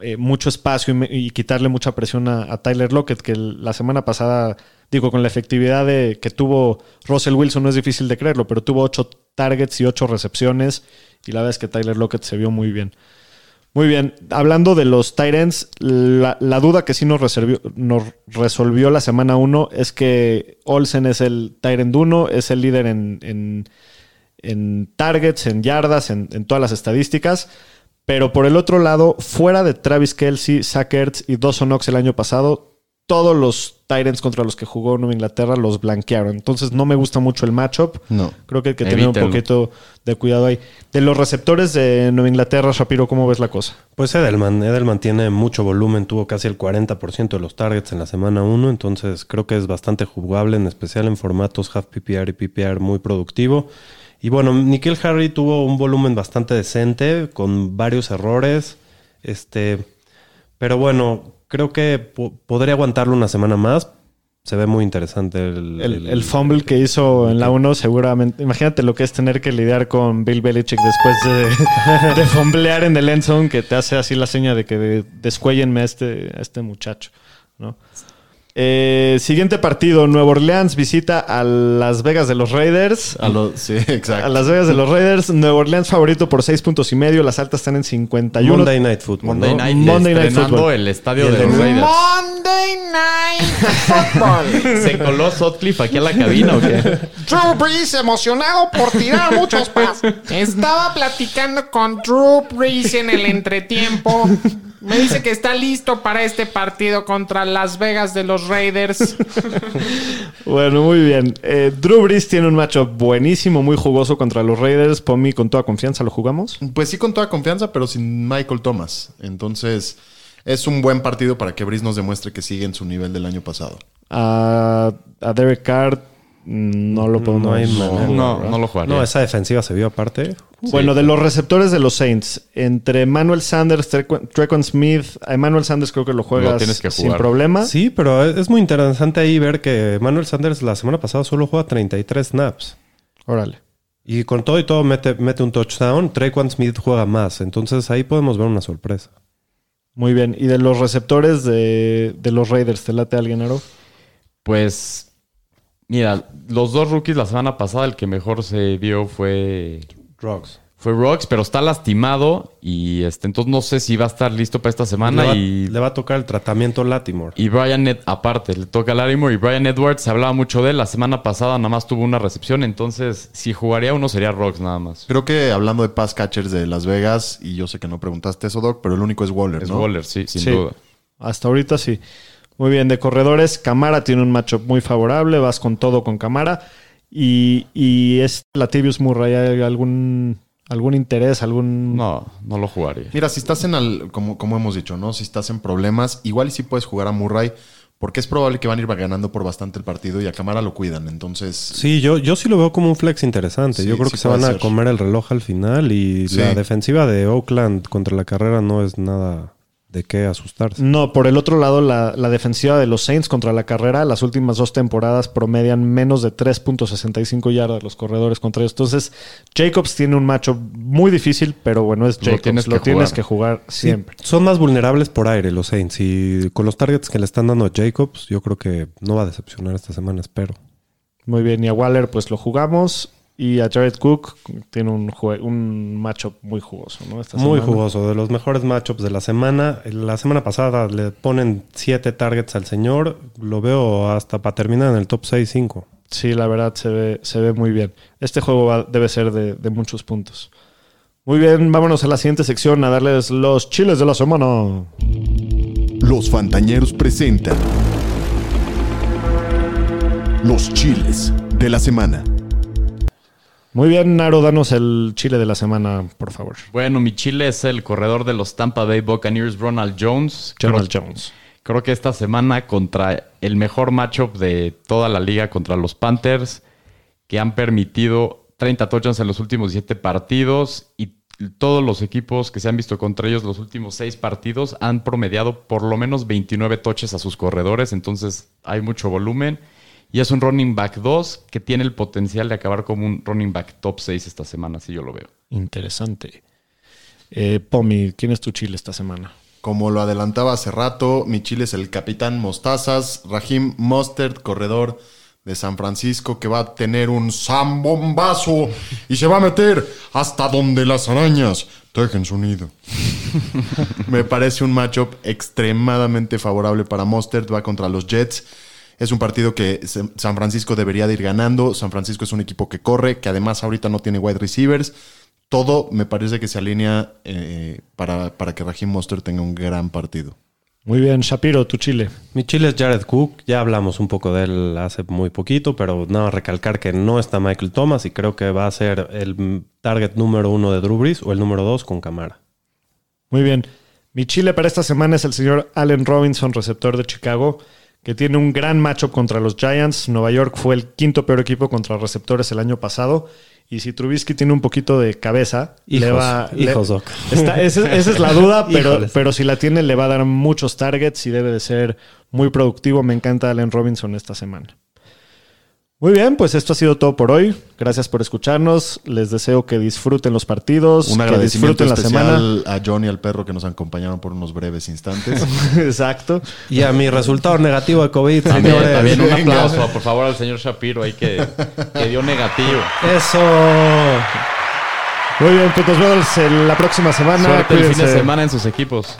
eh, mucho espacio y, quitarle mucha presión a, Tyler Lockett, que la semana pasada, digo, con la efectividad de, que tuvo Russell Wilson, no es difícil de creerlo, pero tuvo ocho targets y ocho recepciones y la verdad es que Tyler Lockett se vio muy bien. Muy bien, hablando de los Titans, la, duda que sí nos, reservió- nos resolvió la semana 1 es que Olsen es el Tyrant 1, es el líder en- en targets, en yardas, en, todas las estadísticas. Pero por el otro lado, fuera de Travis Kelsey, Zach Ertz y Dawson Knox el año pasado, todos los Tyrants contra los que jugó Nueva Inglaterra los blanquearon. Entonces no me gusta mucho el matchup. No. Creo que hay que tener un poquito de cuidado ahí. De los receptores de Nueva Inglaterra, Shapiro, ¿cómo ves la cosa? Pues Edelman, Edelman tiene mucho volumen, tuvo casi el 40% de los targets en la semana 1, entonces creo que es bastante jugable, en especial en formatos half PPR y PPR muy productivo. Y bueno, Nikhil Harry tuvo un volumen bastante decente, con varios errores, este, pero bueno, creo que po- podría aguantarlo una semana más. Se ve muy interesante el, El, el fumble que hizo en la 1, seguramente. Imagínate lo que es tener que lidiar con Bill Belichick después de, *laughs* de fumblear en el end zone, que te hace así la seña de que de- descuéllenme a este, a este muchacho. ¿no? Eh, siguiente partido: Nueva Orleans visita a Las Vegas de los Raiders. A sí, *laughs* exacto. A Las Vegas de los Raiders. Nueva Orleans favorito por 6 puntos y medio. Las altas están en 51. Monday Night Football. Monday ¿no? Night, Monday Night Football. el estadio el de los de- Raiders. Monday Night Football. *laughs* ¿Se coló Sutcliffe aquí a la cabina o qué? Drew Brees emocionado por tirar muchos pases. *laughs* Estaba platicando con Drew Brees en el entretiempo. Me dice que está listo para este partido contra Las Vegas de los Raiders. *laughs* Bueno, muy bien. Eh, Drew Brees tiene un matchup buenísimo, muy jugoso contra los Raiders. Pomi, con toda confianza, ¿lo jugamos? Pues sí, con toda confianza, pero sin Michael Thomas. Entonces, es un buen partido para que Brice nos demuestre que sigue en su nivel del año pasado. A, a Derek Carr no lo podemos. No hay jugar, manera. No, no lo jugaría. No, esa defensiva se vio aparte. Bueno, de los receptores de los Saints, entre Manuel Sanders, Trequan Smith, a Emmanuel Sanders creo que lo juegas Lo tienes que sin problema. Sí, pero es es muy interesante ahí ver que Manuel Sanders la semana pasada solo juega 33 snaps. Órale. Y con todo y todo mete, mete un touchdown. Trequan Smith juega más. Entonces ahí podemos ver una sorpresa. Muy bien. ¿Y de los receptores de, de los Raiders, te late alguien, Aro? Pues, mira, los dos rookies la semana pasada, el que mejor se vio fue, Drugs. fue Rocks, pero está lastimado y este, entonces no sé si va a estar listo para esta semana. Le va, y, le va a tocar el tratamiento Latimore. y Brian, Ed- aparte, le toca a Larimore y Brian Edwards, se hablaba mucho de él. La semana pasada nada más tuvo una recepción, entonces si jugaría uno sería Rocks nada más. Creo que hablando de pass catchers de Las Vegas, y yo sé que no preguntaste eso, Doc, pero el único es Waller, Es ¿no? Waller, sí, sin Sí. duda. Hasta ahorita sí. Muy bien, de corredores, Camara tiene un matchup muy favorable, vas con todo con Camara. Y, y es Latavius Murray, ¿hay algún, algún interés, algún... No, no lo jugaría. Mira, si estás en, al- como, como hemos dicho, ¿no? Si estás en problemas, igual y sí puedes jugar a Murray, porque es probable que van a ir ganando por bastante el partido y a Camara lo cuidan. Entonces, Sí, yo, yo sí lo veo como un flex interesante. Sí, yo creo sí que se van a comer el reloj al final y Sí. la defensiva de Oakland contra la carrera no es nada de qué asustarse. No, por el otro lado, la, la defensiva de los Saints contra la carrera, las últimas dos temporadas promedian menos de 3.65 yardas los corredores contra ellos. Entonces, Jacobs tiene un matchup muy difícil, pero bueno, es Lo Jacobs. tienes Lo que tienes jugar. que jugar Sí, siempre. son más vulnerables por aire los Saints y con los targets que le están dando a Jacobs, yo creo que no va a decepcionar esta semana, espero. Muy bien, y a Waller pues lo jugamos. Y a Jared Cook tiene un, un matchup muy jugoso, ¿no? Esta Muy semana. jugoso, de los mejores matchups de la semana. La semana pasada le ponen 7 targets al señor, lo veo hasta para terminar en el top 6-5. Sí, la verdad se ve, se ve muy bien. Este juego va- debe ser de, de muchos puntos. Muy bien, vámonos a la siguiente sección a darles los chiles de la semana. Los Fantañeros presentan Los Chiles de la Semana. Muy bien, Naro, danos el chile de la semana, por favor. Bueno, mi chile es el corredor de los Tampa Bay Buccaneers, Ronald Jones. Ronald Creo- Jones. Creo que esta semana contra el mejor matchup de toda la liga contra los Panthers, que han permitido 30 touchdowns en los últimos 7 partidos y todos los equipos que se han visto contra ellos los últimos 6 partidos han promediado por lo menos 29 touches a sus corredores, entonces hay mucho volumen. Y es un running back 2 que tiene el potencial de acabar como un running back top 6 esta semana, así yo lo veo. Interesante. Eh, Pomi, ¿quién es tu chile esta semana? como lo adelantaba hace rato, mi chile es el capitán Mostazas, Raheem Mostert, corredor de San Francisco, que va a tener un zambombazo y se va a meter hasta donde las arañas tejen su nido. *laughs* Me parece un matchup extremadamente favorable para Mostert, va contra los Jets. Es un partido que San Francisco debería de ir ganando. San Francisco es un equipo que corre, que además ahorita no tiene wide receivers. Todo me parece que se alinea eh, para, para que Raheem Mostert tenga un gran partido. Muy bien, Shapiro, tu chile. Mi chile es Jared Cook. Ya hablamos un poco de él hace muy poquito, pero nada, recalcar que no está Michael Thomas y creo que va a ser el target número uno de Drew Brees o el número dos con Camara. Muy bien. Mi chile para esta semana es el señor Allen Robinson, receptor de Chicago, que tiene un gran matchup contra los Giants. Nueva York fue el quinto peor equipo contra receptores el año pasado. Y si Trubisky tiene un poquito de cabeza, le Hijos, va. hijos, le- Doc. Está- esa, esa es la *laughs* duda, pero, Híjoles. pero si la tiene, le va a dar muchos targets y debe de ser muy productivo. Me encanta Allen Robinson esta semana. Muy bien, pues esto ha sido todo por hoy. Gracias por escucharnos. Les deseo que disfruten los partidos, Un que agradecimiento disfruten la semana. especial a John y al perro que nos acompañaron por unos breves instantes. *laughs* Exacto. Y a mi resultado negativo de COVID, También, señores. también un aplauso, por favor, al señor Shapiro ahí que, que dio negativo. Eso. Muy bien, pues nos vemos en la próxima semana. Suerte el fin de semana en sus equipos.